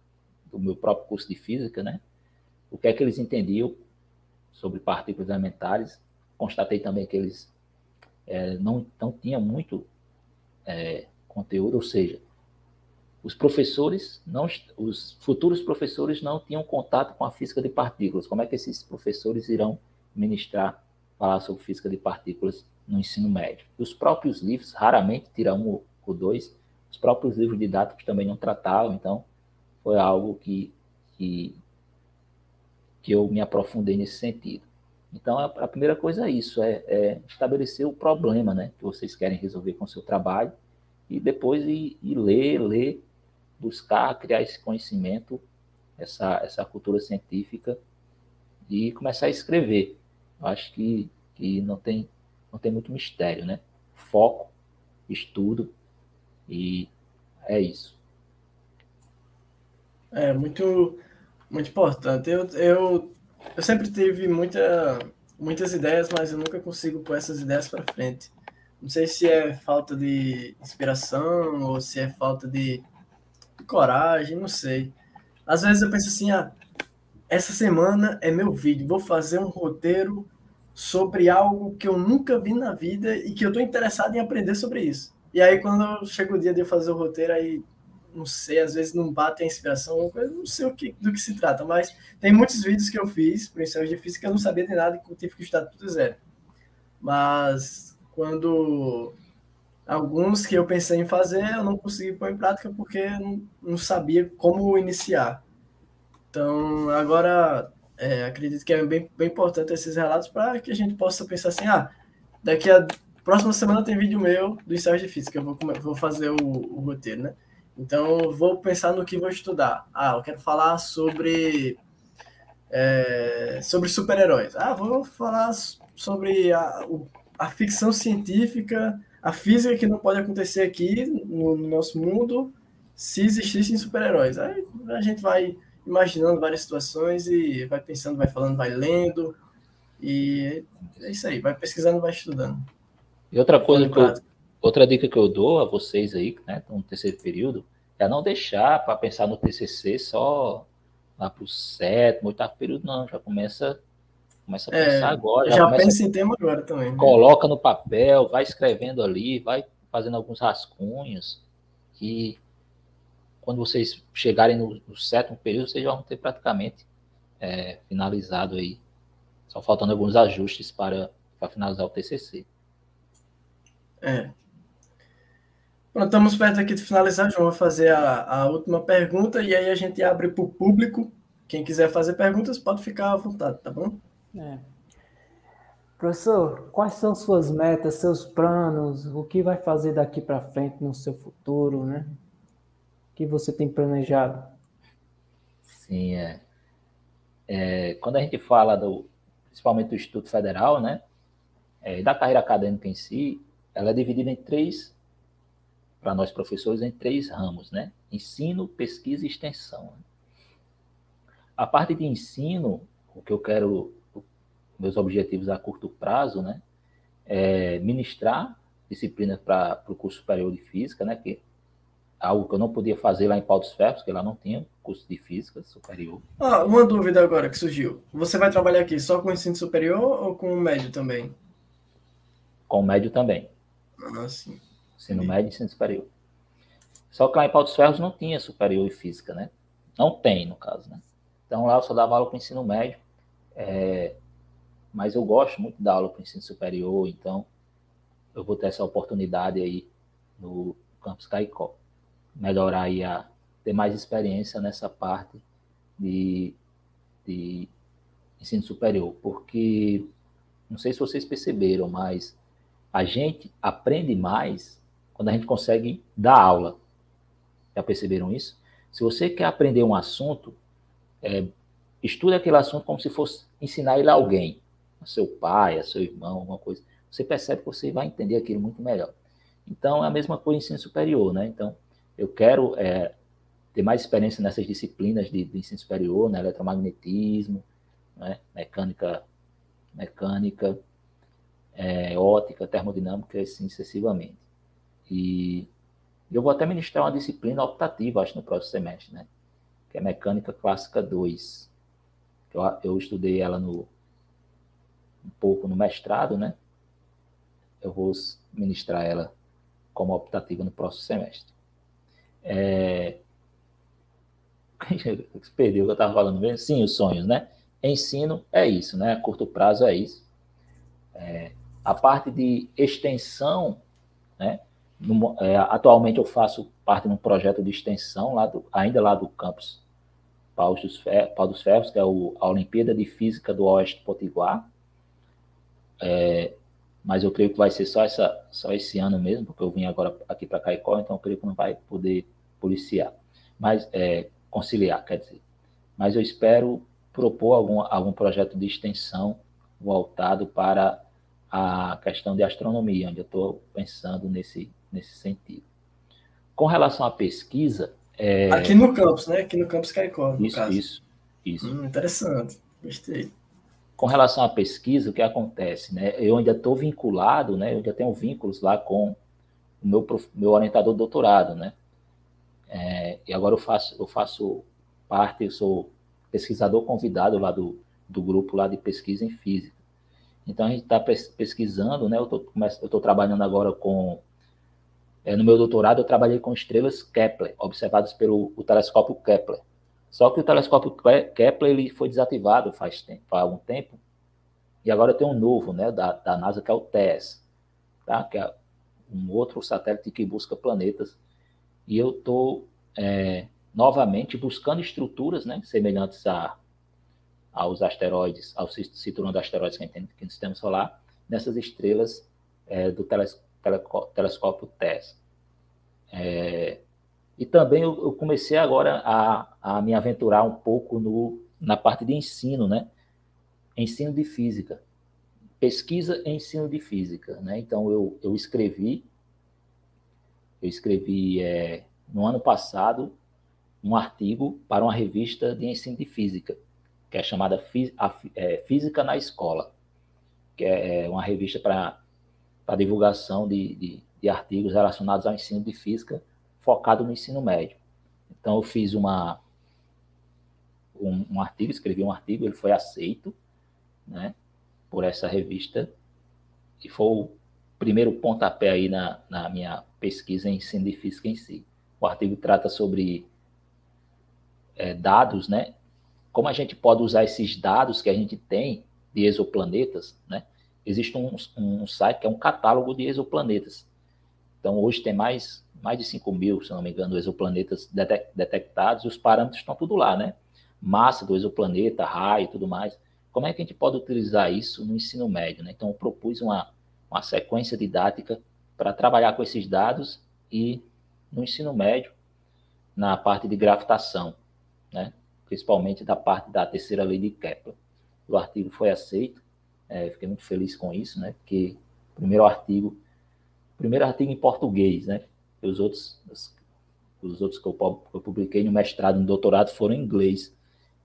do meu próprio curso de física, né? O que é que eles entendiam sobre partículas elementares. Constatei também que eles é, não, não tinham muito é, conteúdo, ou seja, os professores, não, os futuros professores não tinham contato com a física de partículas. Como é que esses professores irão ministrar, falar sobre física de partículas no ensino médio. E os próprios livros, raramente tira um ou dois, os próprios livros didáticos também não tratavam, então foi algo que, que, que eu me aprofundei nesse sentido. Então, a, a primeira coisa é isso, é, é, estabelecer o problema né, que vocês querem resolver com o seu trabalho e depois ir, ir ler, ler, buscar criar esse conhecimento, essa, essa cultura científica e começar a escrever. Eu acho que, que não tem não tem muito mistério, né? Foco, estudo e é isso. É muito, muito importante. Eu, eu, eu sempre tive muita, muitas ideias, mas eu nunca consigo pôr essas ideias para frente. Não sei se é falta de inspiração ou se é falta de coragem, não sei. Às vezes eu penso assim, ah, essa semana é meu vídeo, vou fazer um roteiro sobre algo que eu nunca vi na vida e que eu estou interessado em aprender sobre isso. E aí, quando chega o dia de eu fazer o roteiro, aí não sei, às vezes não bate a inspiração, não sei o que, do que se trata, mas tem muitos vídeos que eu fiz para ensaios de física que eu não sabia de nada e eu tive que estudar tudo zero. Mas quando alguns que eu pensei em fazer, eu não consegui pôr em prática porque não, não sabia como iniciar. Então, agora é, acredito que é bem, bem importante esses relatos para que a gente possa pensar assim, ah, daqui a próxima semana tem vídeo meu do ensaio de física, eu vou, vou fazer o, o roteiro, né? Então, vou pensar no que vou estudar. Ah, eu quero falar sobre é, sobre super-heróis. Ah, vou falar sobre a, a ficção científica, a física que não pode acontecer aqui no, no nosso mundo se existissem super-heróis. Aí a gente vai imaginando várias situações e vai pensando, vai falando, vai lendo. E é isso aí, vai pesquisando, vai estudando. E outra coisa que eu, outra dica que eu dou a vocês aí, né, no terceiro período, é não deixar para pensar no TCC só lá para o sétimo, oitavo período, não. Já começa, começa a é, pensar é, agora. Já, já pensa em tema agora também. Né? Coloca no papel, vai escrevendo ali, vai fazendo alguns rascunhos, que quando vocês chegarem no, no sétimo período, vocês já vão ter praticamente é, finalizado aí. Só faltando alguns ajustes para, para finalizar o TCC. É. Pronto, estamos perto aqui de finalizar, João. Vou fazer a, a última pergunta e aí a gente abre para o público. Quem quiser fazer perguntas, pode ficar à vontade, tá bom? É. Professor, quais são suas metas, seus planos, o que vai fazer daqui para frente no seu futuro, né? Que você tem planejado? Sim, é. é quando a gente fala do, principalmente do Instituto Federal, né, é, da carreira acadêmica em si, ela é dividida em três, para nós professores, em três ramos, né? Ensino, pesquisa e extensão. A parte de ensino, o que eu quero, meus objetivos a curto prazo, né, é ministrar disciplinas para o curso superior de física, né, que algo que eu não podia fazer lá em Pau dos Ferros, porque lá não tinha curso de física superior. Ah, uma dúvida agora que surgiu. Você vai trabalhar aqui só com ensino superior ou com o médio também? Com o médio também. Ah, sim. Ensino médio e ensino superior. Só que lá em Pau dos Ferros não tinha superior e física, né? Não tem, no caso, né? Então lá eu só dava aula para o ensino médio. É... Mas eu gosto muito da aula para o ensino superior, então eu vou ter essa oportunidade aí no campus Caicó. Melhorar aí a ter mais experiência nessa parte de, de ensino superior, porque não sei se vocês perceberam, mas a gente aprende mais quando a gente consegue dar aula. Já perceberam isso? Se você quer aprender um assunto, é, estude aquele assunto como se fosse ensinar ele a alguém, a seu pai, a seu irmão, alguma coisa. Você percebe que você vai entender aquilo muito melhor. Então, é a mesma coisa em ensino superior, né? Então, eu quero é, ter mais experiência nessas disciplinas de, de ensino superior, né? eletromagnetismo, né? mecânica, mecânica, é, ótica, termodinâmica, assim sucessivamente. E eu vou até ministrar uma disciplina optativa, acho, no próximo semestre, né? Que é Mecânica Clássica 2. Eu, eu estudei ela no, um pouco no mestrado, né? Eu vou ministrar ela como optativa no próximo semestre. É, Perdeu o que eu estava falando mesmo? Sim, os sonhos, né? Ensino é isso, né? A curto prazo é isso. É, a parte de extensão, né? No, é, atualmente eu faço parte de um projeto de extensão, lá do, ainda lá do campus Pau dos, Pau dos Ferros, que é o, a Olimpíada de Física do Oeste Potiguar. É, mas eu creio que vai ser só, essa, só esse ano mesmo, porque eu vim agora aqui para Caicó, então eu creio que não vai poder policiar. Mas é, conciliar, quer dizer. Mas eu espero propor algum, algum projeto de extensão voltado para a questão de astronomia, onde eu estou pensando nesse, nesse sentido. Com relação à pesquisa. É... Aqui no campus, né? Aqui no campus Caicó. Isso, caso. isso, isso. Hum, interessante, gostei. Com relação à pesquisa, o que acontece? Né? Eu ainda estou vinculado, né? eu ainda tenho vínculos lá com o meu, meu orientador de doutorado, né? É, e agora eu faço, eu faço parte, eu sou pesquisador convidado lá do, do grupo lá de pesquisa em física. Então a gente está pesquisando, né? Eu estou trabalhando agora com é, no meu doutorado eu trabalhei com estrelas Kepler, observadas pelo telescópio Kepler. Só que o telescópio Kepler ele foi desativado faz, tempo, faz algum tempo, e agora tem um novo, né, da, da NASA, que é o TESS, tá? que é um outro satélite que busca planetas e eu estou é, novamente buscando estruturas né, semelhantes a, aos asteroides, ao cinturão de asteroides que tem no sistema solar, nessas estrelas é, do teles, telescópio TESS. É, e também eu, eu, comecei agora a, a me aventurar um pouco no, na parte de ensino, né? Ensino de física. Pesquisa e ensino de física, né? Então eu, eu escrevi eu escrevi é, no ano passado um artigo para uma revista de ensino de física, que é chamada é, Física na Escola, que é, é uma revista para divulgação de, de, de, artigos relacionados ao ensino de física, focado no ensino médio. Então, eu fiz uma, um, um artigo, escrevi um artigo, ele foi aceito né, por essa revista, e foi primeiro pontapé aí na, na minha pesquisa em ensino de física em si. O artigo trata sobre é, dados, né? Como a gente pode usar esses dados que a gente tem de exoplanetas, né? Existe um, um site que é um catálogo de exoplanetas. Então, hoje tem mais, mais de 5 mil, se não me engano, exoplanetas detectados e os parâmetros estão tudo lá, né? Massa do exoplaneta, raio e tudo mais. Como é que a gente pode utilizar isso no ensino médio? Né? Então, eu propus uma, uma sequência didática para trabalhar com esses dados e no ensino médio, na parte de gravitação, né? principalmente da parte da terceira lei de Kepler. O artigo foi aceito, é, fiquei muito feliz com isso, né? porque o primeiro artigo, primeiro artigo em português, né? os outros, os, os outros que eu, que eu publiquei no mestrado e no doutorado foram em inglês,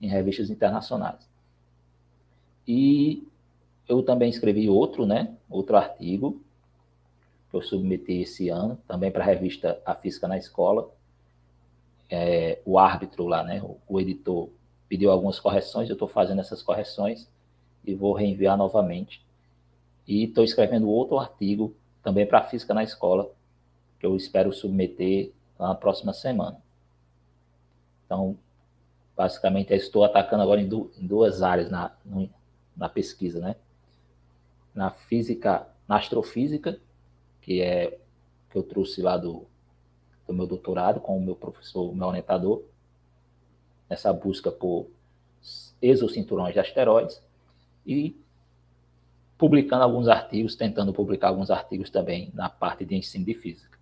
em revistas internacionais. E eu também escrevi outro, né? Outro artigo que eu submeti esse ano, também para a revista A Física na Escola, é, o árbitro lá, né, o, o editor, pediu algumas correções, eu estou fazendo essas correções e vou reenviar novamente. E estou escrevendo outro artigo também para física na escola, que eu espero submeter na próxima semana. Então, basicamente, estou atacando agora em, duas áreas na, na pesquisa, né? Na física, na astrofísica, que é que eu trouxe lá do, do meu doutorado com o meu professor, meu orientador, nessa busca por exocinturões de asteroides e publicando alguns artigos, tentando publicar alguns artigos também na parte de ensino de física.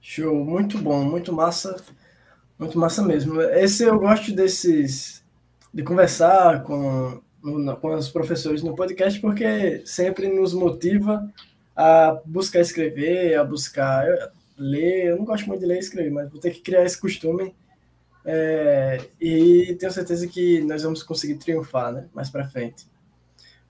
Show, muito bom, muito massa, muito massa mesmo. Esse eu gosto desses de conversar com com os professores no podcast porque sempre nos motiva a buscar escrever, a buscar ler. Eu não gosto muito de ler e escrever, mas vou ter que criar esse costume. É, e tenho certeza que nós vamos conseguir triunfar né, mais para frente.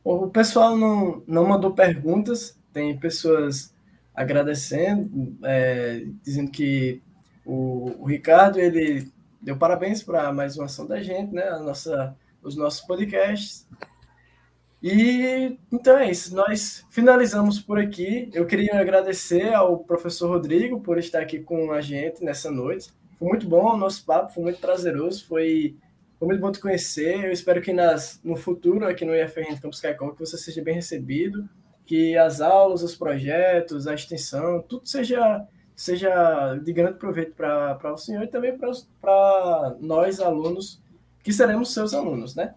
Bom, o pessoal não, não mandou perguntas, tem pessoas agradecendo, é, dizendo que o, o, Ricardo ele deu parabéns para mais uma ação da gente, né, a nossa, os nossos podcasts. E então é isso, nós finalizamos por aqui. Eu queria agradecer ao professor Rodrigo por estar aqui com a gente nessa noite. Foi muito bom o nosso papo, foi muito prazeroso, foi, foi muito bom te conhecer. Eu espero que nas, no futuro, aqui no IFRN Campus Caicó, que você seja bem recebido, que as aulas, os projetos, a extensão, tudo seja, seja de grande proveito para o senhor e também para nós, alunos, que seremos seus alunos, né?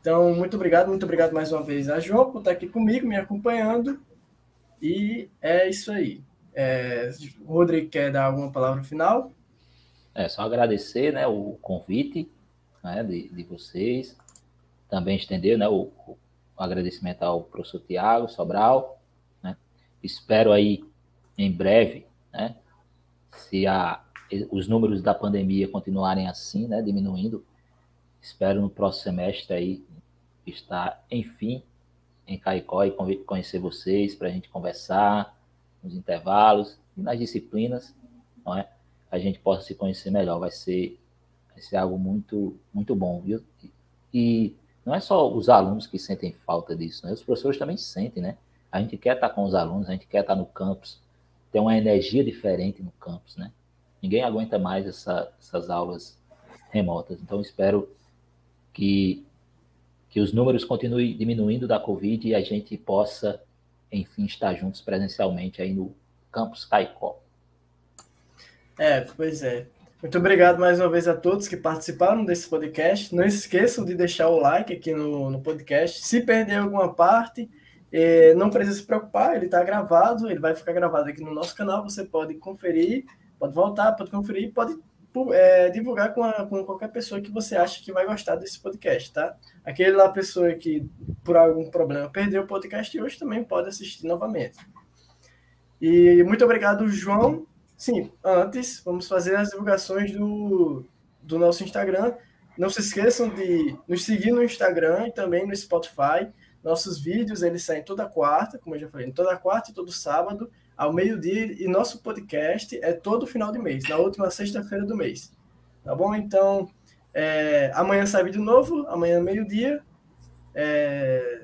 Então, muito obrigado, muito obrigado mais uma vez a João por estar aqui comigo, me acompanhando. E é isso aí. É, o Rodrigo quer dar alguma palavra final? É só agradecer né, o convite né, de, de vocês. Também estender né, o, o agradecimento ao professor Tiago Sobral. Né? Espero aí em breve, né, se a, os números da pandemia continuarem assim, né, diminuindo, espero no próximo semestre aí estar, enfim, em Caicó e conhecer vocês para a gente conversar nos intervalos e nas disciplinas, não é? A gente possa se conhecer melhor. Vai ser, vai ser algo muito, muito bom, viu? E não é só os alunos que sentem falta disso, né? Os professores também sentem, né? A gente quer estar com os alunos, a gente quer estar no campus, ter uma energia diferente no campus, né? Ninguém aguenta mais essa, essas aulas remotas. Então, espero que que os números continuem diminuindo da Covid e a gente possa, enfim, estar juntos presencialmente aí no Campus Caicó. É, pois é. Muito obrigado mais uma vez a todos que participaram desse podcast. Não esqueçam de deixar o like aqui no, no podcast. Se perder alguma parte, eh, não precisa se preocupar, ele está gravado, ele vai ficar gravado aqui no nosso canal. Você pode conferir, pode voltar, pode conferir, pode é, divulgar com, a, com qualquer pessoa que você acha que vai gostar desse podcast, tá? Aquele lá, pessoa que por algum problema perdeu o podcast hoje também pode assistir novamente. E muito obrigado, João. Sim, antes, vamos fazer as divulgações do, do nosso Instagram. Não se esqueçam de nos seguir no Instagram e também no Spotify. Nossos vídeos, eles saem toda quarta, como eu já falei, toda quarta e todo sábado ao meio-dia e nosso podcast é todo final de mês, na última sexta-feira do mês. Tá bom? Então, é, amanhã sai vídeo novo, amanhã meio-dia. É,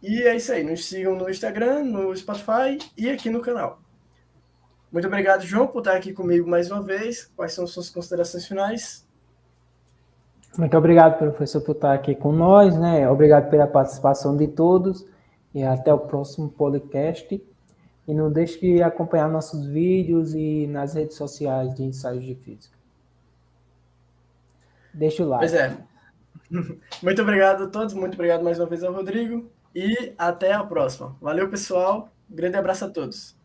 e é isso aí. Nos sigam no Instagram, no Spotify e aqui no canal. Muito obrigado, João, por estar aqui comigo mais uma vez. Quais são suas considerações finais? Muito obrigado, professor, por estar aqui com nós, né? Obrigado pela participação de todos e até o próximo podcast. E não deixe de acompanhar nossos vídeos e nas redes sociais de ensaios de física. Deixa o like. Pois é. Muito obrigado a todos, muito obrigado mais uma vez ao Rodrigo e até a próxima. Valeu, pessoal. Grande abraço a todos.